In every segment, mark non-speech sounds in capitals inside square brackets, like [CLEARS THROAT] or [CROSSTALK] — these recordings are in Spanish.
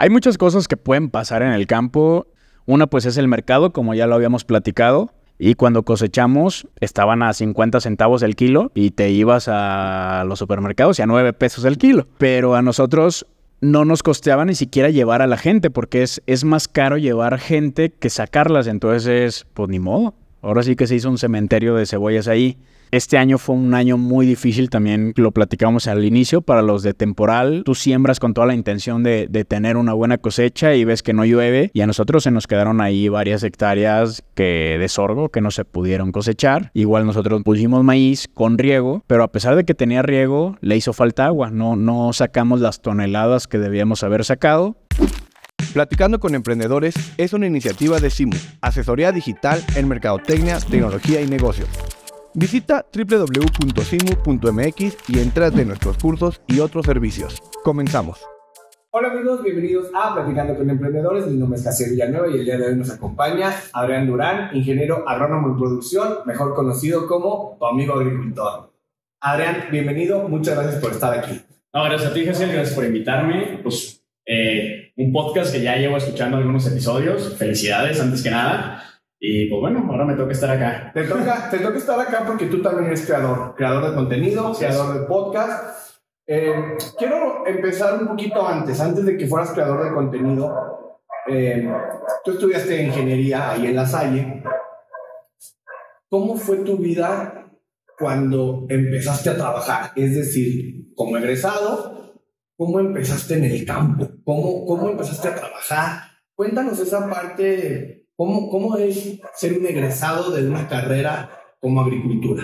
Hay muchas cosas que pueden pasar en el campo. Una pues es el mercado, como ya lo habíamos platicado. Y cuando cosechamos estaban a 50 centavos el kilo y te ibas a los supermercados y a 9 pesos el kilo. Pero a nosotros no nos costeaba ni siquiera llevar a la gente porque es, es más caro llevar gente que sacarlas. Entonces, pues ni modo. Ahora sí que se hizo un cementerio de cebollas ahí. Este año fue un año muy difícil, también lo platicamos al inicio, para los de temporal. Tú siembras con toda la intención de, tener una buena cosecha y ves que no llueve y a nosotros se nos quedaron ahí varias hectáreas que, de sorgo que no se pudieron cosechar. Igual nosotros pusimos maíz con riego, pero a pesar de que tenía riego, le hizo falta agua. No, no sacamos las toneladas que debíamos haber sacado. Platicando con Emprendedores es una iniciativa de SIMU, asesoría digital en mercadotecnia, tecnología y negocios. Visita www.simu.mx y entrate en nuestros cursos y otros servicios. Comenzamos. Hola amigos, bienvenidos a Platicando con Emprendedores. Mi nombre es Casio Villanueva y el día de hoy nos acompaña Adrián Durán, ingeniero agrónomo en producción, mejor conocido como tu amigo agricultor. Adrián, bienvenido, muchas gracias por estar aquí. No, gracias a ti, Jessica, gracias por invitarme. Pues eh, un podcast que ya llevo escuchando algunos episodios. Felicidades, antes que nada. Y pues bueno, ahora me toca estar acá. Te toca, te toca estar acá porque tú también eres creador, creador de contenido, creador de podcast. Eh, quiero empezar un poquito antes, antes de que fueras creador de contenido. Eh, tú estudiaste ingeniería ahí en La Salle. ¿Cómo fue tu vida cuando empezaste a trabajar? Es decir, como egresado, ¿cómo empezaste en el campo? ¿Cómo, cómo empezaste a trabajar? Cuéntanos esa parte ¿Cómo, ¿Cómo es ser un egresado de una carrera como agricultura?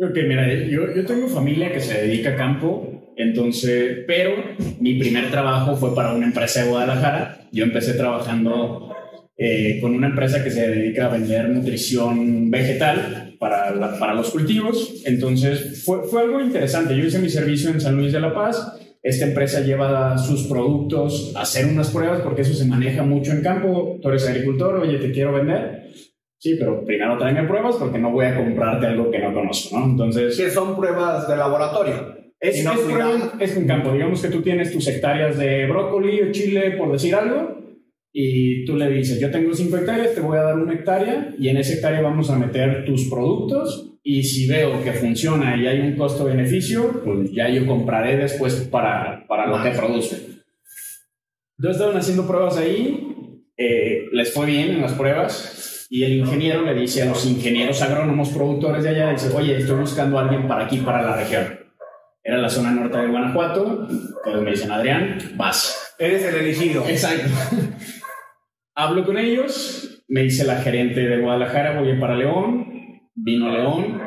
Ok, mira, yo, yo tengo familia que se dedica a campo, entonces, pero mi primer trabajo fue para una empresa de Guadalajara. Yo empecé trabajando eh, con una empresa que se dedica a vender nutrición vegetal para, para los cultivos. Entonces, fue, fue algo interesante. Yo hice mi servicio en San Luis de la Paz esta empresa lleva sus productos a hacer unas pruebas porque eso se maneja mucho en campo. Tú eres agricultor, oye, te quiero vender. Sí, pero primero tráeme pruebas porque no voy a comprarte algo que no conozco, ¿no? Entonces... ¿Qué son pruebas de laboratorio? Es, no es, en campo. Digamos que tú tienes tus hectáreas de brócoli o chile, por decir algo, y tú le dices, yo tengo cinco hectáreas, te voy a dar una hectárea, y en esa hectárea vamos a meter tus productos y si veo que funciona y hay un costo-beneficio, pues ya yo compraré después para, para lo que produce. Entonces estaban haciendo pruebas ahí, eh, les fue bien en las pruebas y el ingeniero le dice a los ingenieros agrónomos productores de allá, dice, oye, estoy buscando a alguien para aquí, para la región. Era la zona norte de Guanajuato, entonces me dicen, Adrián, vas. Eres el elegido. Exacto. Hablo con ellos, me dice la gerente de Guadalajara, voy para León, vino León,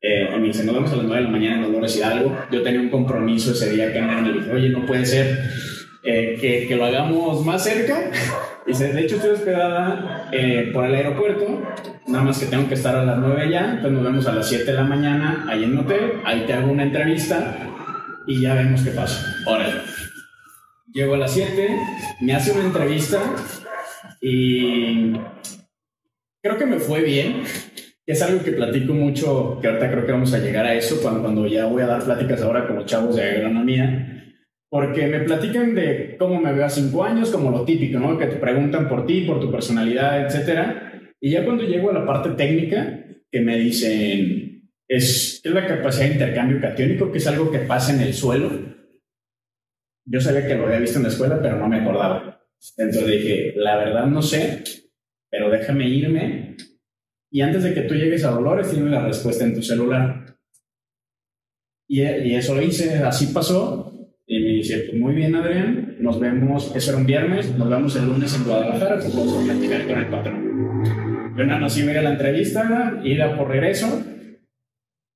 eh, dice, nos vemos a las 9 de la mañana en Dolores Hidalgo. Yo tenía un compromiso ese día que me dije, oye, no puede ser eh, que, que, lo hagamos más cerca. Y dice, de hecho estoy hospedada eh, por el aeropuerto, nada más que tengo que estar a las 9 ya, entonces nos vemos a las 7 de la mañana ahí en el hotel, ahí te hago una entrevista y ya vemos qué pasa. Órale. Llego a las 7, me hace una entrevista y creo que me fue bien es algo que platico mucho, que ahorita creo que vamos a llegar a eso cuando, ya voy a dar pláticas ahora con los chavos de agronomía, porque me platican de cómo me veo a cinco años, como lo típico, ¿no? Que te preguntan por ti, por tu personalidad, etcétera. Y ya cuando llego a la parte técnica, que me dicen, es, es la capacidad de intercambio catiónico, que es algo que pasa en el suelo. Yo sabía que lo había visto en la escuela, pero no me acordaba. Entonces dije, la verdad no sé, pero déjame irme y antes de que tú llegues a Dolores, tienes la respuesta en tu celular. Y, y eso hice, así pasó. Y me dice, pues muy bien, Adrián, nos vemos, eso era un viernes, nos vemos el lunes en Guadalajara, pues vamos a platicar con el patrón. Yo nada más iba a ir a la entrevista, ir a por regreso.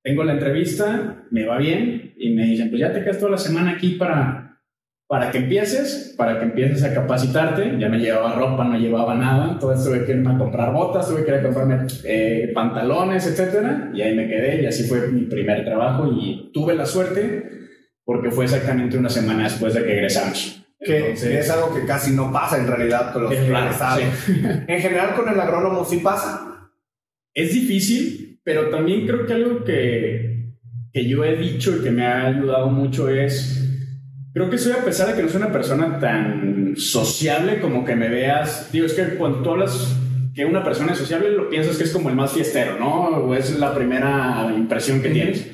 Tengo la entrevista, me va bien, y me dicen, pues ya te quedas toda la semana aquí para para que empieces, para que empieces a capacitarte. Ya no llevaba ropa, no llevaba nada, entonces tuve que irme a comprar botas, tuve que ir a comprarme eh, pantalones, etcétera, y ahí me quedé y así fue mi primer trabajo y tuve la suerte porque fue exactamente una semana después de que egresamos. Que es algo que casi no pasa en realidad con los egresados. [LAUGHS] En general con el agrónomo sí pasa. Es difícil, pero también creo que algo que, que yo he dicho y que me ha ayudado mucho es Creo que soy, a pesar de que no soy una persona tan sociable como que me veas. Digo, es que cuando tú hablas que una persona es sociable, lo piensas que es como el más fiestero, ¿no? O es la primera impresión que tienes.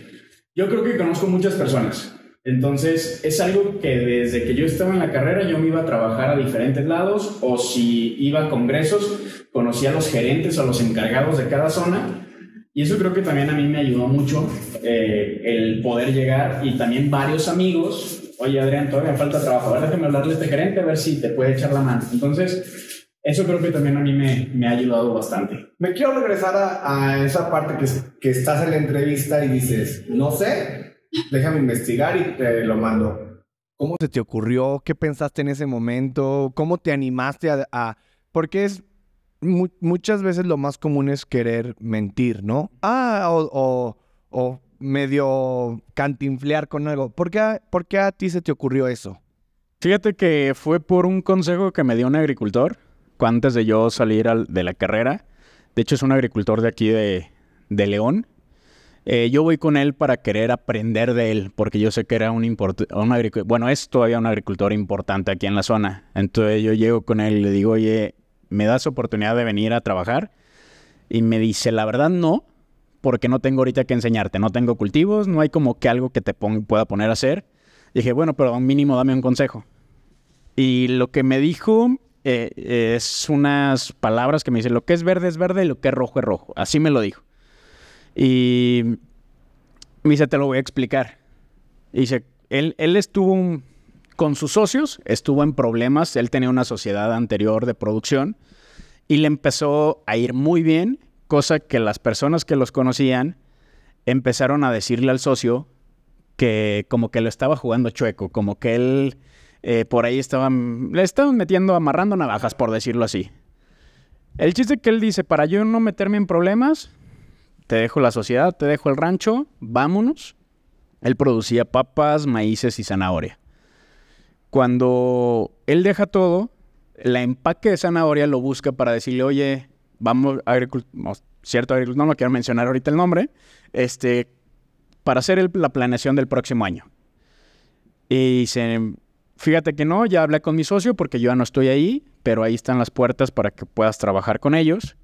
Yo creo que conozco muchas personas. Entonces, es algo que desde que yo estaba en la carrera, yo me iba a trabajar a diferentes lados, o si iba a congresos, conocía a los gerentes o a los encargados de cada zona. Y eso creo que también a mí me ayudó mucho eh, el poder llegar y también varios amigos oye Adrián, todavía me falta trabajo, ¿verdad? Déjame hablarle a este gerente a ver si te puede echar la mano. Entonces, eso creo que también a mí me, me ha ayudado bastante. Me quiero regresar a, a esa parte que, que, estás en la entrevista y dices, no sé, déjame investigar y te lo mando. ¿Cómo se te ocurrió? ¿Qué pensaste en ese momento? ¿Cómo te animaste a...? a... Porque es... muchas veces lo más común es querer mentir, ¿no? Ah, o, o, o medio cantinflear con algo. ¿Por qué, a, ti se te ocurrió eso? Fíjate que fue por un consejo que me dio un agricultor antes de yo salir de la carrera. De hecho, es un agricultor de aquí de, León. Eh, yo voy con él para querer aprender de él, porque yo sé que era un, un agricultor, bueno, es todavía un agricultor importante aquí en la zona. Entonces yo llego con él y le digo, oye, ¿me das oportunidad de venir a trabajar? Y me dice, la verdad no, porque no tengo ahorita que enseñarte, no tengo cultivos, no hay como que algo que te pueda poner a hacer. dije, bueno, pero un mínimo dame un consejo. Y lo que me dijo eh, es unas palabras que me dice, lo que es verde es verde y lo que es rojo es rojo. Así me lo dijo. Y me dice, te lo voy a explicar. Y dice, él estuvo con sus socios, estuvo en problemas, él tenía una sociedad anterior de producción y le empezó a ir muy bien cosa que las personas que los conocían empezaron a decirle al socio que como que lo estaba jugando chueco, como que él eh, por ahí estaba, le estaban metiendo, amarrando navajas, por decirlo así. El chiste que él dice, para yo no meterme en problemas, te dejo la sociedad, te dejo el rancho, vámonos. Él producía papas, maíces y zanahoria. Cuando él deja todo, la empaque de zanahoria lo busca para decirle, oye, vamos, cierto agricultor, no lo quiero mencionar ahorita el nombre, este, para hacer la planeación del próximo año. Y dice, fíjate que no, ya hablé con mi socio porque yo ya no estoy ahí, pero ahí están las puertas para que puedas trabajar con ellos.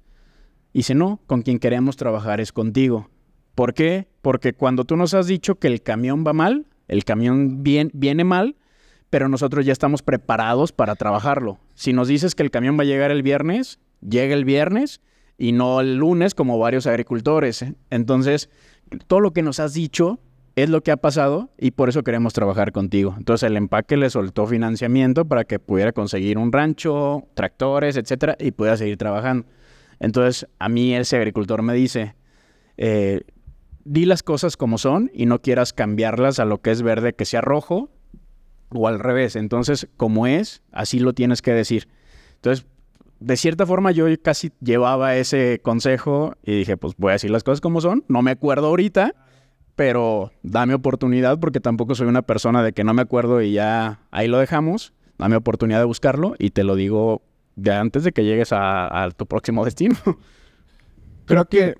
Y dice, no, con quien queremos trabajar es contigo. ¿Por qué? Porque cuando tú nos has dicho que el camión va mal, el camión viene mal, pero nosotros ya estamos preparados para trabajarlo. Si nos dices que el camión va a llegar el viernes, llega el viernes y no el lunes como varios agricultores. ¿eh? Entonces, todo lo que nos has dicho es lo que ha pasado y por eso queremos trabajar contigo. Entonces el empaque le soltó financiamiento para que pudiera conseguir un rancho, tractores, etcétera, y pudiera seguir trabajando. Entonces a mí ese agricultor me dice, eh, di las cosas como son y no quieras cambiarlas a lo que es verde que sea rojo o al revés. Entonces como es, así lo tienes que decir. Entonces de cierta forma yo casi llevaba ese consejo y dije, pues voy a decir las cosas como son. No me acuerdo ahorita, pero dame oportunidad porque tampoco soy una persona de que no me acuerdo y ya ahí lo dejamos. Dame oportunidad de buscarlo y te lo digo ya antes de que llegues a, tu próximo destino. [LAUGHS] Creo que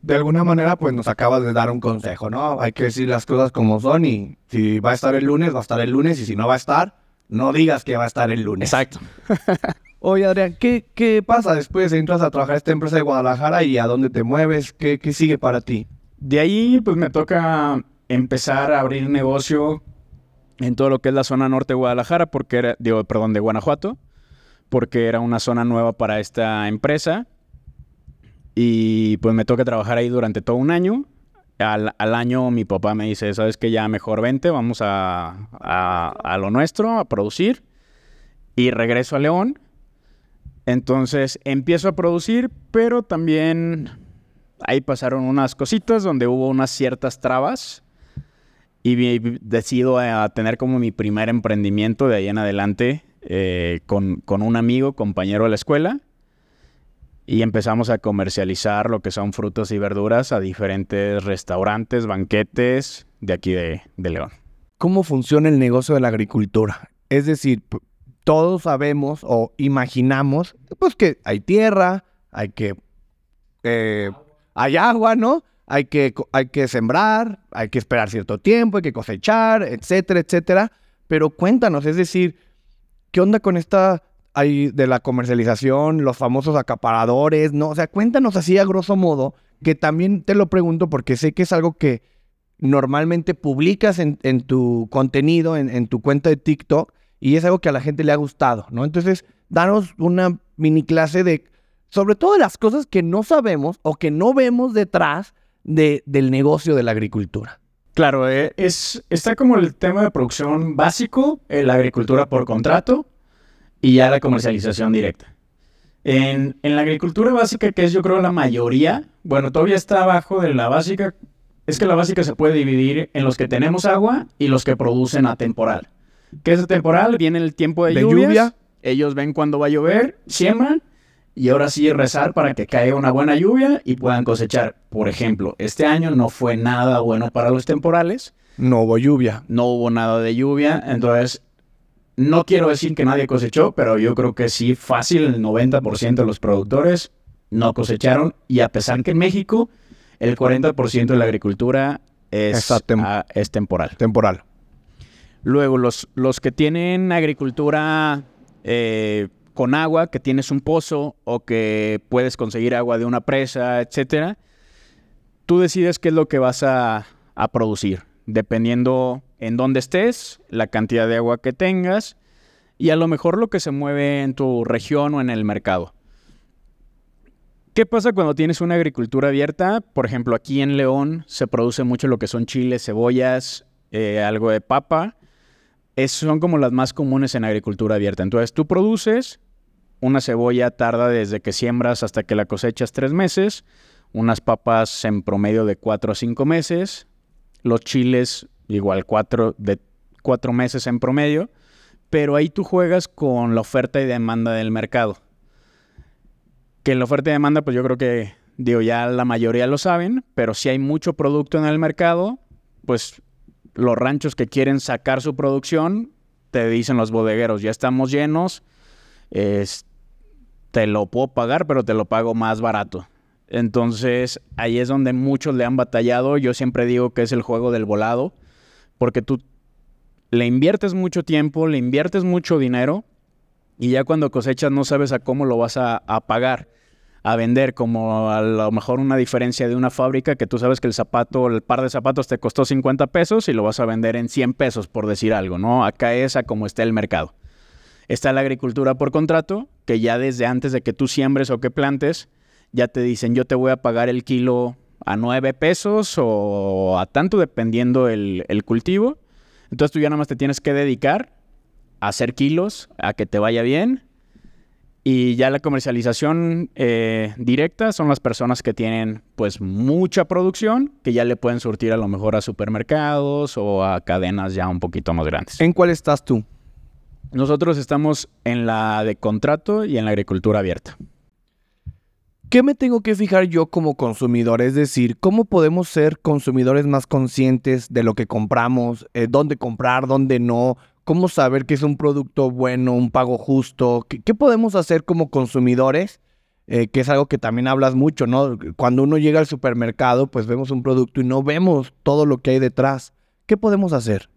de alguna manera pues nos acabas de dar un consejo, ¿no? Hay que decir las cosas como son y si va a estar el lunes, va a estar el lunes y si no va a estar, no digas que va a estar el lunes. Exacto. [LAUGHS] Oye, Adrián, ¿qué, ¿qué, pasa después? Entras a trabajar en esta empresa de Guadalajara y a dónde te mueves? ¿Qué, ¿Qué, sigue para ti? De ahí, pues me toca empezar a abrir negocio en todo lo que es la zona norte de Guadalajara, porque era, digo, perdón, de Guanajuato, porque era una zona nueva para esta empresa. Y pues me toca trabajar ahí durante todo un año. Al, al año mi papá me dice, sabes que ya mejor vente, vamos a, a, a lo nuestro, a producir. Y regreso a León entonces empiezo a producir, pero también ahí pasaron unas cositas donde hubo unas ciertas trabas y decido a tener como mi primer emprendimiento de ahí en adelante eh, con, con, un amigo, compañero de la escuela, y empezamos a comercializar lo que son frutas y verduras a diferentes restaurantes, banquetes de aquí de, de León. ¿Cómo funciona el negocio de la agricultura? Es decir, todos sabemos o imaginamos, pues que hay tierra, hay que... Eh, hay agua, ¿no? Hay que, hay que sembrar, hay que esperar cierto tiempo, hay que cosechar, etcétera, etcétera. Pero cuéntanos, es decir, ¿qué onda con esta de la comercialización, los famosos acaparadores, ¿no? O sea, cuéntanos así a grosso modo, que también te lo pregunto porque sé que es algo que normalmente publicas en, tu contenido, en, en, tu cuenta de TikTok, y es algo que a la gente le ha gustado, ¿no? Entonces, danos una mini clase de, sobre todo de las cosas que no sabemos o que no vemos detrás de, del negocio de la agricultura. Claro, eh, es, está como el tema de producción básico, eh, la agricultura por contrato y ya la comercialización directa. En, en, la agricultura básica, que es yo creo la mayoría, bueno, todavía está abajo de la básica, es que la básica se puede dividir en los que tenemos agua y los que producen a temporal. ¿Qué es temporal? Viene el tiempo de, lluvia, ellos ven cuándo va a llover, siembran y ahora sí rezar para que caiga una buena lluvia y puedan cosechar. Por ejemplo, este año no fue nada bueno para los temporales. No hubo lluvia. No hubo nada de lluvia, entonces no quiero decir que nadie cosechó, pero yo creo que sí, fácil, el 90% de los productores no cosecharon y a pesar que en México el 40% de la agricultura es, es temporal. Temporal. Luego, los, los que tienen agricultura eh, con agua, que tienes un pozo o que puedes conseguir agua de una presa, etcétera, tú decides qué es lo que vas a, a producir, dependiendo en dónde estés, la cantidad de agua que tengas y a lo mejor lo que se mueve en tu región o en el mercado. ¿Qué pasa cuando tienes una agricultura abierta? Por ejemplo, aquí en León se produce mucho lo que son chiles, cebollas, eh, algo de papa. Es, son como las más comunes en agricultura abierta. Entonces tú produces, una cebolla tarda desde que siembras hasta que la cosechas tres meses. Unas papas en promedio de cuatro a cinco meses. Los chiles igual cuatro, de cuatro meses en promedio. Pero ahí tú juegas con la oferta y demanda del mercado. Que en la oferta y demanda, pues yo creo que, digo, ya la mayoría lo saben, pero si hay mucho producto en el mercado, pues los ranchos que quieren sacar su producción, te dicen los bodegueros, ya estamos llenos, te lo puedo pagar, pero te lo pago más barato. Entonces, ahí es donde muchos le han batallado. Yo siempre digo que es el juego del volado, porque tú le inviertes mucho tiempo, le inviertes mucho dinero y ya cuando cosechas no sabes a cómo lo vas a, pagar, a vender, como a lo mejor una diferencia de una fábrica que tú sabes que el zapato, el par de zapatos te costó 50 pesos y lo vas a vender en 100 pesos, por decir algo, ¿no? Acá es a como está el mercado. Está la agricultura por contrato, que ya desde antes de que tú siembres o que plantes, ya te dicen yo te voy a pagar el kilo a 9 pesos o a tanto dependiendo el, el cultivo. Entonces tú ya nada más te tienes que dedicar a hacer kilos, a que te vaya bien. Y ya la comercialización eh, directa son las personas que tienen pues mucha producción, que ya le pueden surtir a lo mejor a supermercados o a cadenas ya un poquito más grandes. ¿En cuál estás tú? Nosotros estamos en la de contrato y en la agricultura abierta. ¿Qué me tengo que fijar yo como consumidor? Es decir, ¿cómo podemos ser consumidores más conscientes de lo que compramos? Eh, ¿Dónde comprar? ¿Dónde no? ¿Cómo saber que es un producto bueno, un pago justo? ¿Qué, qué podemos hacer como consumidores? Eh, que es algo que también hablas mucho, ¿no? Cuando uno llega al supermercado, pues vemos un producto y no vemos todo lo que hay detrás. ¿Qué podemos hacer?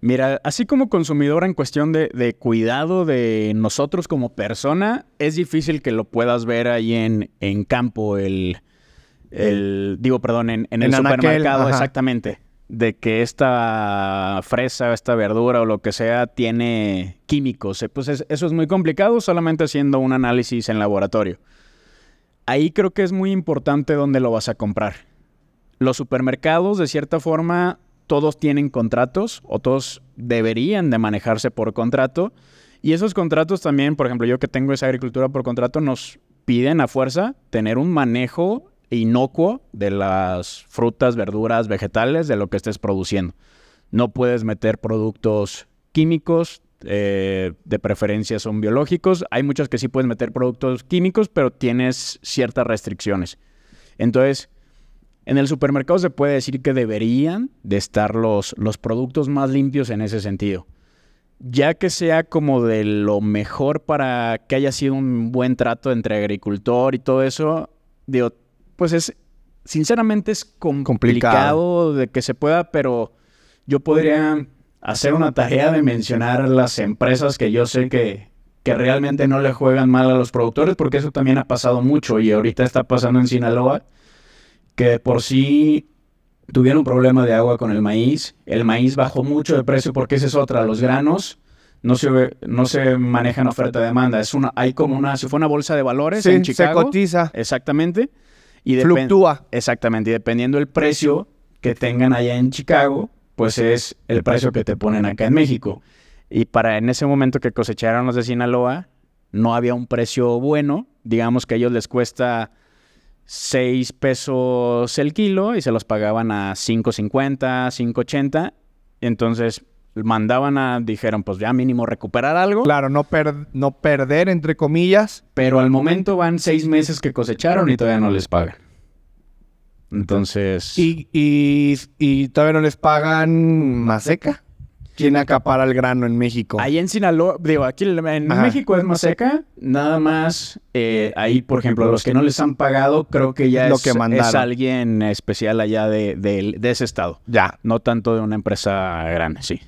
Mira, así como consumidor en cuestión de, cuidado de nosotros como persona, es difícil que lo puedas ver ahí en, en campo, el, el, digo, perdón, en, en el supermercado, exactamente. De que esta fresa, esta verdura o lo que sea tiene químicos. Eh, pues eso es muy complicado solamente haciendo un análisis en laboratorio. Ahí creo que es muy importante dónde lo vas a comprar. Los supermercados, de cierta forma, todos tienen contratos o todos deberían de manejarse por contrato. Y esos contratos también, por ejemplo, yo que tengo esa agricultura por contrato, nos piden a fuerza tener un manejo inocuo de las frutas, verduras, vegetales, de lo que estés produciendo. No puedes meter productos químicos, eh, de preferencia son biológicos. Hay muchas que sí puedes meter productos químicos, pero tienes ciertas restricciones. Entonces, en el supermercado se puede decir que deberían de estar los, los productos más limpios en ese sentido. Ya que sea como de lo mejor para que haya sido un buen trato entre agricultor y todo eso, digo, pues es, sinceramente es complicado, de que se pueda, pero yo podría hacer una tarea de mencionar las empresas que yo sé que, que realmente no le juegan mal a los productores, porque eso también ha pasado mucho y ahorita está pasando en Sinaloa, que por sí tuvieron un problema de agua con el maíz. El maíz bajó mucho de precio porque esa es otra, los granos no se, no se maneja en oferta-demanda. Es una, hay como una, si fue una bolsa de valores en Chicago. se cotiza. Exactamente. Y Fluctúa. Exactamente. Y dependiendo del precio que tengan allá en Chicago, pues es el precio que te ponen acá en México. Y para en ese momento que cosecharon los de Sinaloa, no había un precio bueno. Digamos que a ellos les cuesta 6 pesos el kilo y se los pagaban a 5.50, 5.80. Entonces mandaban a, dijeron, pues ya mínimo recuperar algo. Claro, no, no perder, entre comillas. Pero al momento van seis meses que cosecharon y todavía no les pagan. Entonces... ¿Y, y, todavía no les pagan más seca? ¿Quién acapara el grano en México? Ahí en Sinaloa, digo, aquí en México es más seca, nada más eh, ahí, por ejemplo, los que no les han pagado, creo que ya es, es, alguien especial allá de, de, ese estado. Ya. No tanto de una empresa grande, sí.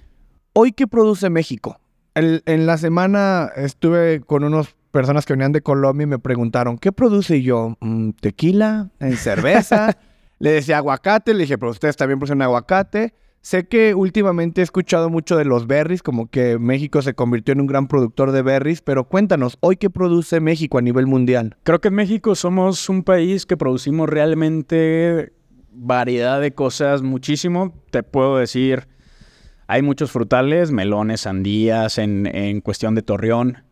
¿Hoy qué produce México? en la semana estuve con unas personas que venían de Colombia y me preguntaron, ¿qué produce yo? Mm, ¿Tequila? ¿En cerveza? [LAUGHS] le decía aguacate, le dije, pero ustedes también producen aguacate. Sé que últimamente he escuchado mucho de los berries, como que México se convirtió en un gran productor de berries, pero cuéntanos, ¿hoy qué produce México a nivel mundial? Creo que en México somos un país que producimos realmente variedad de cosas muchísimo. Te puedo decir hay muchos frutales, melones, sandías, en, cuestión de Torreón.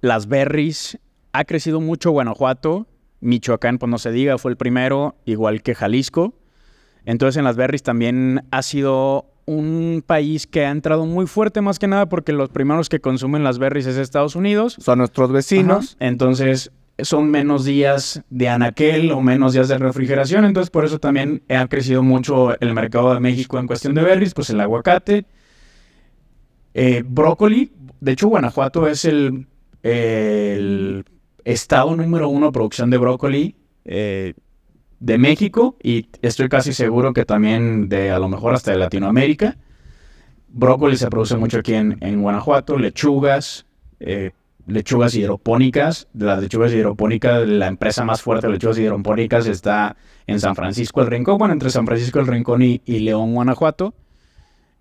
Las berries. Ha crecido mucho Guanajuato. Michoacán, pues no se diga, fue el primero, igual que Jalisco. Entonces en las berries también ha sido un país que ha entrado muy fuerte más que nada porque los primeros que consumen las berries es Estados Unidos. Son nuestros vecinos. Entonces son menos días de anaquel o menos días de refrigeración, entonces por eso también ha crecido mucho el mercado de México en cuestión de berries, pues el aguacate, eh, brócoli, de hecho Guanajuato es el, estado número uno producción de brócoli eh, de México y estoy casi seguro que también de a lo mejor hasta de Latinoamérica. Brócoli se produce mucho aquí en, en Guanajuato, lechugas, eh, lechugas hidropónicas. Las lechugas hidropónicas, la empresa más fuerte de lechugas hidropónicas está en San Francisco el Rincón, bueno, entre San Francisco el Rincón y, León, Guanajuato.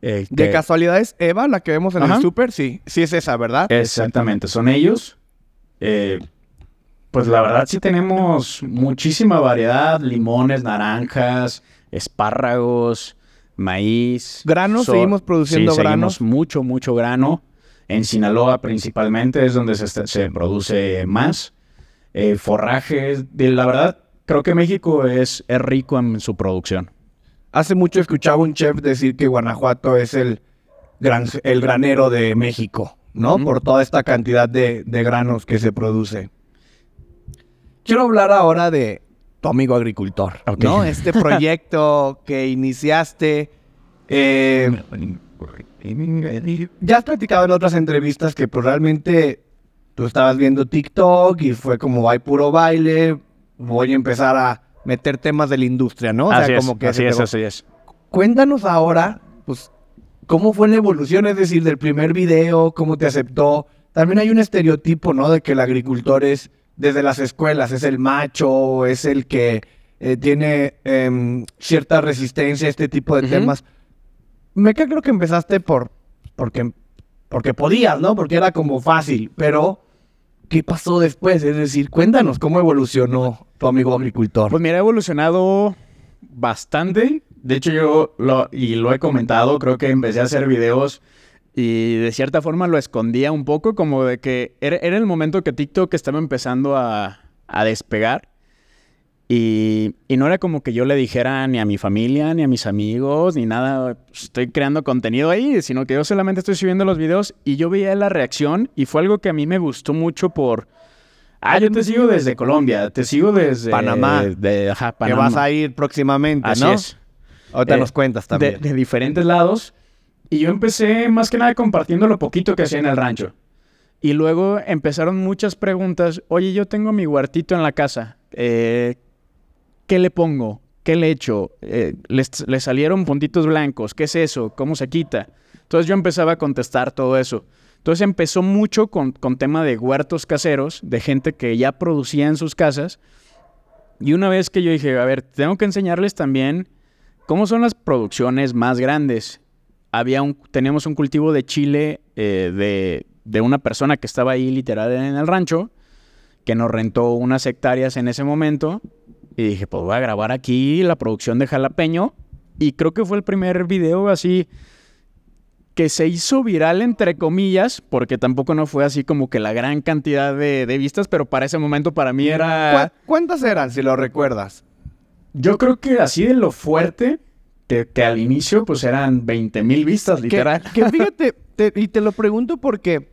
Eh, de casualidad es Eva, la que vemos en el súper, sí, sí es esa, ¿verdad? Exactamente, son ellos. Eh, pues la verdad sí tenemos muchísima variedad, limones, naranjas, espárragos, maíz. ¿Granos? ¿Seguimos produciendo sí, granos? mucho, mucho grano. En Sinaloa principalmente es donde se, produce más. Eh, forrajes, de, la verdad, creo que México es, es rico en su producción. Hace mucho escuchaba un chef decir que Guanajuato es el, gran, el granero de México, ¿no? Por toda esta cantidad de, granos que se produce. Quiero hablar ahora de tu amigo agricultor, ¿no? Este [LAUGHS] proyecto que iniciaste. Eh, ya has platicado en otras entrevistas que pues realmente tú estabas viendo TikTok y fue como hay puro baile, voy a empezar a meter temas de la industria, ¿no? así es, que así es, así es. Cuéntanos ahora, pues, cómo fue la evolución, es decir, del primer video, cómo te aceptó. También hay un estereotipo, ¿no? De que el agricultor es, desde las escuelas, es el macho, es el que eh, tiene em, cierta resistencia a este tipo de temas me creo que empezaste por porque porque podías, ¿no? Porque era como fácil, pero ¿qué pasó después? Es decir, cuéntanos cómo evolucionó tu amigo agricultor. Pues mira, ha evolucionado bastante. De hecho, yo lo, y lo he comentado, creo que empecé a hacer videos y de cierta forma lo escondía un poco, como de que era, era el momento que TikTok estaba empezando a, a despegar. Y, no era como que yo le dijera ni a mi familia, ni a mis amigos, ni nada, estoy creando contenido ahí, sino que yo solamente estoy subiendo los videos y yo veía la reacción y fue algo que a mí me gustó mucho por... Ah, yo te sigo desde Colombia, te sigo desde... Panamá. De, Panamá. Que vas a ir próximamente, Así es. Ahorita nos eh, cuentas también. De, de diferentes lados. Y yo empecé más que nada compartiendo lo poquito que hacía en el rancho. Y luego empezaron muchas preguntas. Oye, yo tengo mi huertito en la casa. Eh, ¿Qué le pongo? ¿Qué le echo? Eh, le, salieron puntitos blancos. ¿Qué es eso? ¿Cómo se quita? Entonces yo empezaba a contestar todo eso. Entonces empezó mucho con, con tema de huertos caseros, de gente que ya producía en sus casas. Y una vez que yo dije, a ver, tengo que enseñarles también cómo son las producciones más grandes. Había un, teníamos un cultivo de chile eh, de, de una persona que estaba ahí literal en el rancho, que nos rentó unas hectáreas en ese momento. Y dije, pues voy a grabar aquí la producción de jalapeño. Y creo que fue el primer video así que se hizo viral, entre comillas, porque tampoco no fue así como que la gran cantidad de, de vistas, pero para ese momento para mí era... ¿Cu- ¿Cuántas eran, si lo recuerdas? Yo creo que así de lo fuerte, que, que al inicio pues eran 20 mil vistas, Que, literal. que fíjate, [LAUGHS] te- y te lo pregunto porque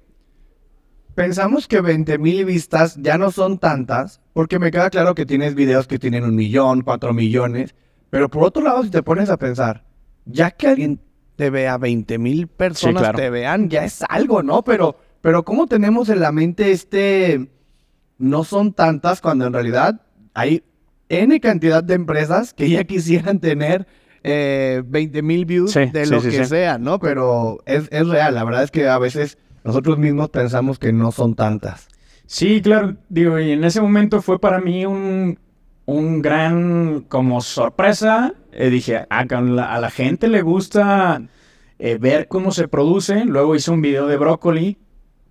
pensamos que 20 mil vistas ya no son tantas, porque me queda claro que tienes videos que tienen un millón, cuatro millones, pero por otro lado, si te pones a pensar, ya que alguien te vea, 20 mil personas claro. te vean, ya es algo, ¿no? Pero, pero ¿cómo tenemos en la mente este, no son tantas cuando en realidad hay N cantidad de empresas que ya [LAUGHS] quisieran tener eh, 20 mil views Sí, de sí, lo sí, que sea, ¿no? Pero es, es real, la verdad es que a veces nosotros mismos pensamos que no son tantas. Sí, claro, digo, y en ese momento fue para mí un, un gran como sorpresa. Eh, dije, ah, a la, a la gente le gusta eh, ver cómo se produce. Luego hice un video de brócoli.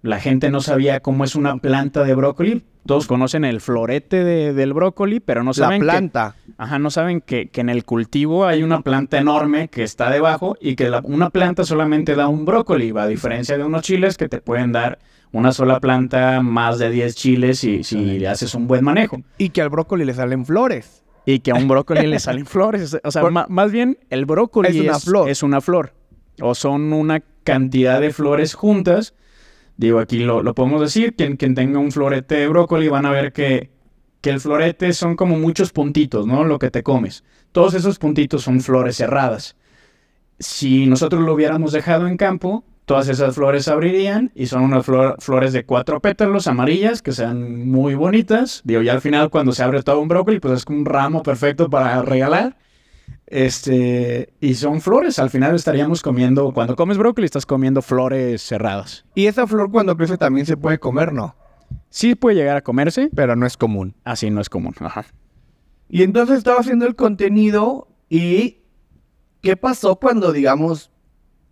La gente no sabía cómo es una planta de brócoli. Todos conocen el florete de- del brócoli, pero no La saben que- planta. Ajá, no saben que, que en el cultivo hay una planta enorme que está debajo y que la- una planta solamente da un brócoli, a diferencia de unos chiles que te pueden dar una sola planta más de 10 chiles si, si le haces un buen manejo. Y que al brócoli le salen flores. Y que a un brócoli le salen flores. O sea, Por- ma- más bien el brócoli Es una flor. es una flor. O son una cantidad de flores juntas. Digo, aquí lo, lo podemos decir. Quien, quien tenga un florete de brócoli van a ver que, que el florete son como muchos puntitos, ¿no? Lo que te comes. Todos esos puntitos son flores cerradas. Si nosotros lo hubiéramos dejado en campo, todas esas flores abrirían y son unas flor- flores de cuatro pétalos amarillas que sean muy bonitas. Digo, ya al final cuando se abre todo un brócoli, pues es un ramo perfecto para regalar. Este, y son flores, al final estaríamos comiendo, cuando comes brócoli estás comiendo flores cerradas. Y esa flor cuando crece también se puede comer, ¿no? Sí puede llegar a comerse, Pero no es común. así no es común. Ajá. Y entonces estaba haciendo el contenido y ¿qué pasó cuando, digamos,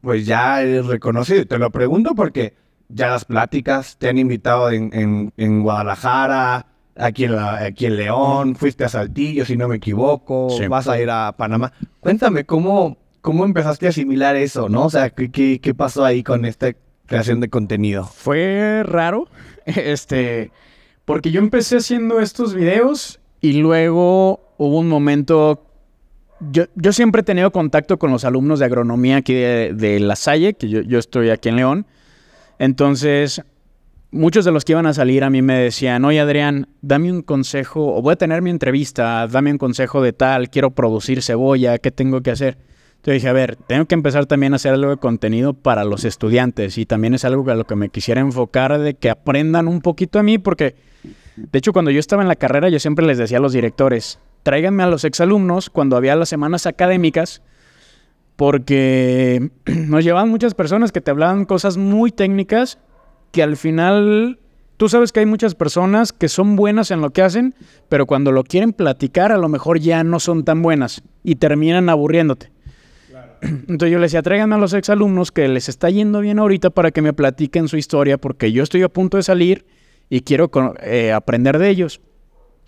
pues ya eres reconocido? Te lo pregunto porque ya las pláticas te han invitado en, en- en Guadalajara, aquí en, la- aquí en León, fuiste a Saltillo, si no me equivoco, Sí. vas a ir a Panamá. Cuéntame, ¿cómo, cómo empezaste a asimilar eso, no? O sea, ¿qué, qué, qué pasó ahí con esta creación de contenido? Fue raro, [LAUGHS] este, porque yo empecé haciendo estos videos y luego hubo un momento, yo, yo siempre he tenido contacto con los alumnos de agronomía aquí de, de La Salle, que yo, yo estoy aquí en León, entonces muchos de los que iban a salir a mí me decían, oye Adrián, dame un consejo, o voy a tener mi entrevista, dame un consejo de tal, quiero producir cebolla, ¿qué tengo que hacer? Entonces dije, a ver, tengo que empezar también a hacer algo de contenido para los estudiantes y también es algo a lo que me quisiera enfocar de que aprendan un poquito a mí porque, de hecho, cuando yo estaba en la carrera yo siempre les decía a los directores, tráiganme a los exalumnos cuando había las semanas académicas porque [CLEARS THROAT] nos llevaban muchas personas que te hablaban cosas muy técnicas que al final tú sabes que hay muchas personas que son buenas en lo que hacen, pero cuando lo quieren platicar a lo mejor ya no son tan buenas y terminan aburriéndote. [CLEARS THROAT] Entonces yo les decía, tráiganme a los exalumnos que les está yendo bien ahorita para que me platiquen su historia, porque yo estoy a punto de salir y quiero eh, aprender de ellos.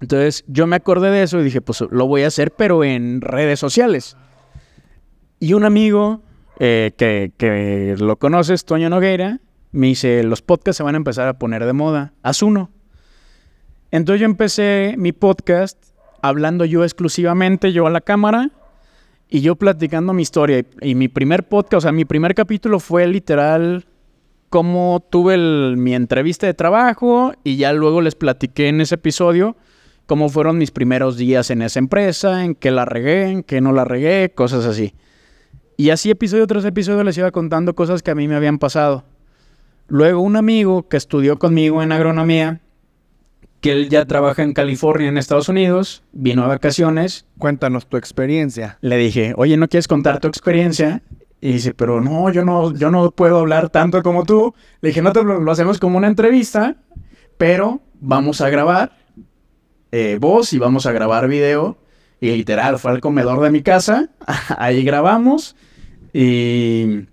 Entonces yo me acordé de eso y dije, pues lo voy a hacer, pero en redes sociales. Y un amigo eh, que, que lo conoces, Toño Nogueira, me dice, los podcasts se van a empezar a poner de moda, haz uno. Entonces yo empecé mi podcast hablando yo exclusivamente, yo a la cámara, y yo platicando mi historia. Y, mi primer podcast, o sea, mi primer capítulo fue literal cómo tuve mi entrevista de trabajo y ya luego les platiqué en ese episodio cómo fueron mis primeros días en esa empresa, en qué la regué, en qué no la regué, cosas así. Y así episodio tras episodio les iba contando cosas que a mí me habían pasado. Luego un amigo que estudió conmigo en agronomía, que él ya trabaja en California, en Estados Unidos, vino a vacaciones Cuéntanos tu experiencia. le dije, oye, ¿no quieres contar tu experiencia? Y dice, pero no, yo no, yo no puedo hablar tanto como tú. Le dije, no te lo, hacemos como una entrevista, pero vamos a grabar eh, voz y vamos a grabar video. Y literal, fue al comedor de mi casa, [LAUGHS] ahí grabamos y,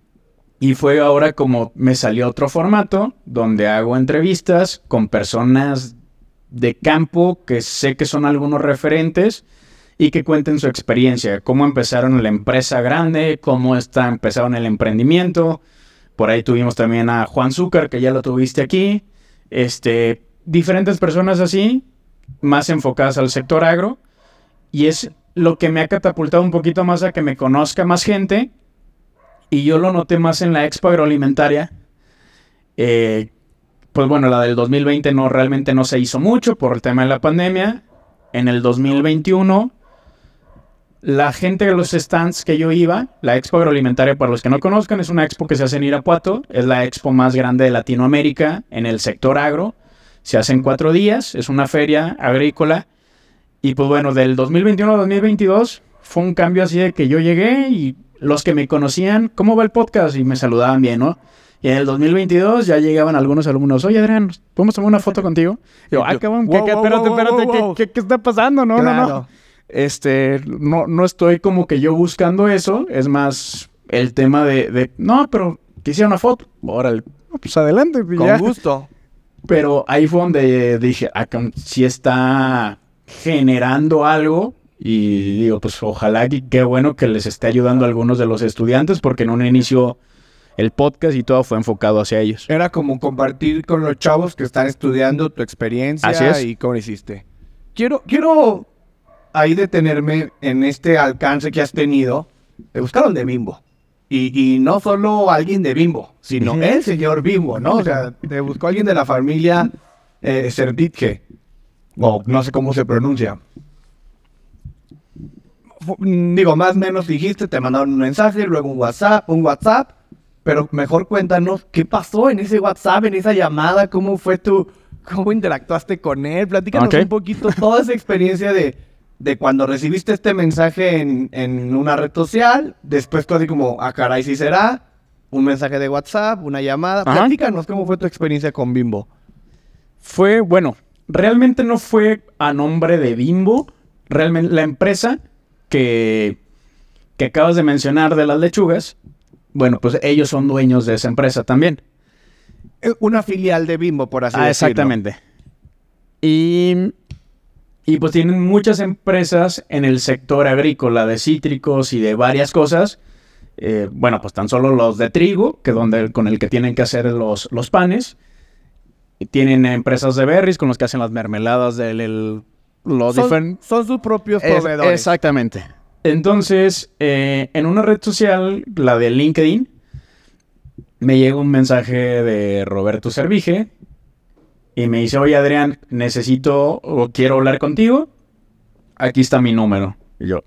y fue ahora como me salió otro formato donde hago entrevistas con personas de campo que sé que son algunos referentes y que cuenten su experiencia, cómo empezaron la empresa grande, cómo está, empezaron el emprendimiento. Por ahí tuvimos también a Juan Zúcar, que ya lo tuviste aquí. Este, diferentes personas así, más enfocadas al sector agro. Y es lo que me ha catapultado un poquito más a que me conozca más gente. Y yo lo noté más en la expo agroalimentaria. Eh, pues bueno, la del 2020 no realmente no se hizo mucho por el tema de la pandemia. En el 2021 la gente de los stands que yo iba, la Expo Agroalimentaria, para los que no conozcan, es una expo que se hace en Irapuato, es la expo más grande de Latinoamérica en el sector agro. Se hace en cuatro días, es una feria agrícola. Y pues bueno, del 2021 al 2022 fue un cambio así de que yo llegué y los que me conocían, ¿cómo va el podcast? Y me saludaban bien, ¿no? Y en el 2022 ya llegaban algunos alumnos, oye Adrián, ¿podemos tomar una foto [LAUGHS] contigo? Y yo, ah, cabrón, ¿qué, Wow, wow, espérate, espérate, wow, ¿qué- wow. ¿qué, qué está pasando? No, no, no. Este, no, no estoy como que yo buscando eso, es más el tema de, de, no, pero quisiera una foto. Órale, pues adelante, Con ya. gusto. Pero ahí fue donde dije, ah, si está generando algo. Y digo, pues ojalá que qué bueno que les esté ayudando a algunos de los estudiantes, porque en un inicio el podcast y todo fue enfocado hacia ellos. Era como compartir con los chavos que están estudiando tu experiencia Así es. y cómo hiciste. Quiero, quiero ahí detenerme en este alcance que has tenido. Te buscaron de Bimbo. Y, y no solo alguien de Bimbo, sino el señor Bimbo, ¿no? O sea, te buscó alguien de la familia eh. O no sé cómo se pronuncia. Digo, más o menos dijiste, te mandaron un mensaje, luego un WhatsApp, un WhatsApp. Pero mejor cuéntanos qué pasó en ese WhatsApp, en esa llamada, cómo fue tu, cómo interactuaste con él. Platícanos un poquito toda esa experiencia de, de cuando recibiste este mensaje en, en una red social, después casi como, ah, caray, si será, un mensaje de WhatsApp, una llamada. Ajá. Platícanos cómo fue tu experiencia con Bimbo. Fue, bueno, realmente no fue a nombre de Bimbo. Realmente la empresa que, que acabas de mencionar de las lechugas, bueno, pues ellos son dueños de esa empresa también. Eh, Una filial de Bimbo, por así Ah, decirlo. exactamente. Y, y pues tienen muchas empresas en el sector agrícola de cítricos y de varias cosas. Eh, bueno, pues tan solo los de trigo, que donde, con el que tienen que hacer los, los panes. Y tienen empresas de berries con los que hacen las mermeladas del el- los Son, son sus propios Es- proveedores. exactamente. Entonces, eh, en una red social, la de LinkedIn, me llega un mensaje de Roberto Servige y me dice, oye Adrián, necesito o quiero hablar contigo. Aquí está mi número. Y yo,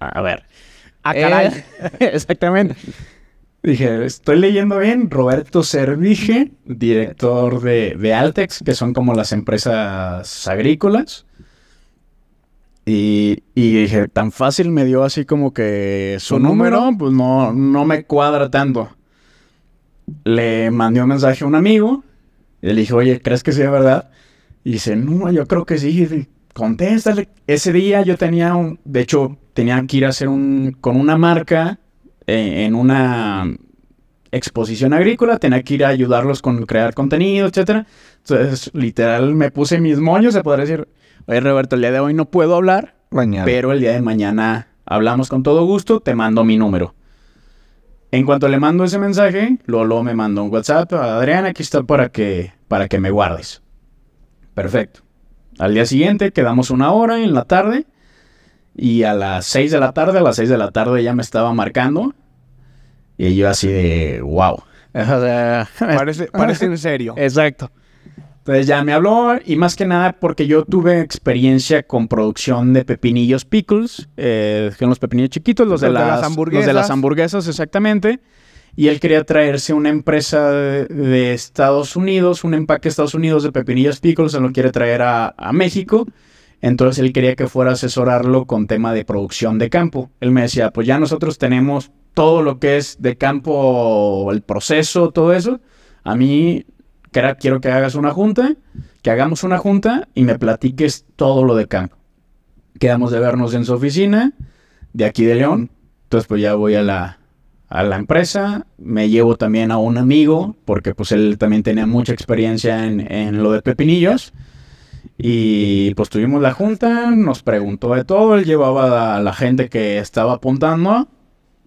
a ver. Ah, caray. Eh, [LAUGHS] exactamente. Dije, estoy leyendo bien, Roberto Servige, director de, de Altex, que son como las empresas agrícolas. Y, y dije, tan fácil me dio así como que su ¿Su número, número? pues no, no me cuadra tanto. Le mandé un mensaje a un amigo y le dije, oye, ¿crees que sea verdad? Y dice, no, yo creo que sí. Contéstale. Ese día yo tenía un, de hecho, tenía que ir a hacer un, con una marca eh, en una exposición agrícola, tenía que ir a ayudarlos con crear contenido, etcétera. Entonces, literal, me puse mis moños, se podría decir, oye, Roberto, el día de hoy no puedo hablar, Mañana. pero el día de mañana hablamos con todo gusto, te mando mi número. En cuanto le mando ese mensaje, Lolo me mandó un WhatsApp, Adrián, aquí está para que, para que me guardes. Perfecto. Al día siguiente quedamos una hora en la tarde y a las 6 de la tarde, a las 6 de la tarde ya me estaba marcando y yo así de wow. O sea, [LAUGHS] Parece, parece en serio. [LAUGHS] Exacto. Entonces ya me habló y más que nada porque yo tuve experiencia con producción de pepinillos pickles, eh, que son los pepinillos chiquitos, los, de, Los de las, las los de hamburguesas. las hamburguesas, exactamente. Y él quería traerse una empresa de, de Estados Unidos, un empaque de Estados Unidos de pepinillos pickles, se lo quiere traer a, a México. Entonces él quería que fuera a asesorarlo con tema de producción de campo. Él me decía, pues ya nosotros tenemos todo lo que es de campo, el proceso, todo eso, a mí quiero que hagas una junta, que hagamos una junta y me platiques todo lo de campo. Quedamos de vernos en su oficina, de aquí de León. Entonces, pues ya voy a la, a la empresa, me llevo también a un amigo, porque pues él también tenía mucha experiencia en, en lo de pepinillos. Y pues tuvimos la junta, nos preguntó de todo, él llevaba a la gente que estaba apuntando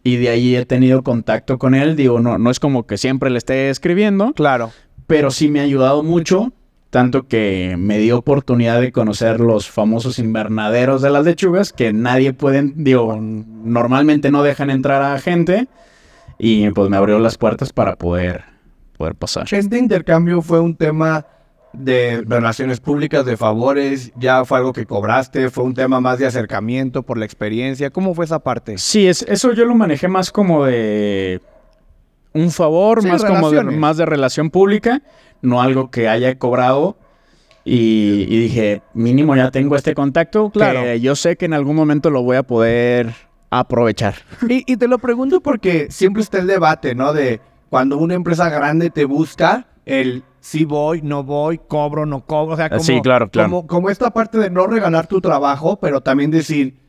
y de ahí he tenido contacto con él. Digo, no, no es como que siempre le esté escribiendo. Claro. Pero sí me ha ayudado mucho, tanto que me dio oportunidad de conocer los famosos invernaderos de las lechugas, que nadie puede, digo, normalmente no dejan entrar a gente. Y pues me abrió las puertas para poder, poder pasar. Este intercambio fue un tema de relaciones públicas, de favores, ya fue algo que cobraste, fue un tema más de acercamiento por la experiencia. ¿Cómo fue esa parte? Sí, es, eso yo lo manejé más como de un favor, más como de, más de relación pública, no algo que haya cobrado. Y, dije, mínimo ya tengo este contacto, claro. que yo sé que en algún momento lo voy a poder aprovechar. Y, y te lo pregunto porque siempre está el debate, ¿no? De cuando una empresa grande te busca, el si voy, no voy, cobro, no cobro. O sea, como, sí, claro, claro. Como, esta parte de no regalar tu trabajo, pero también decir,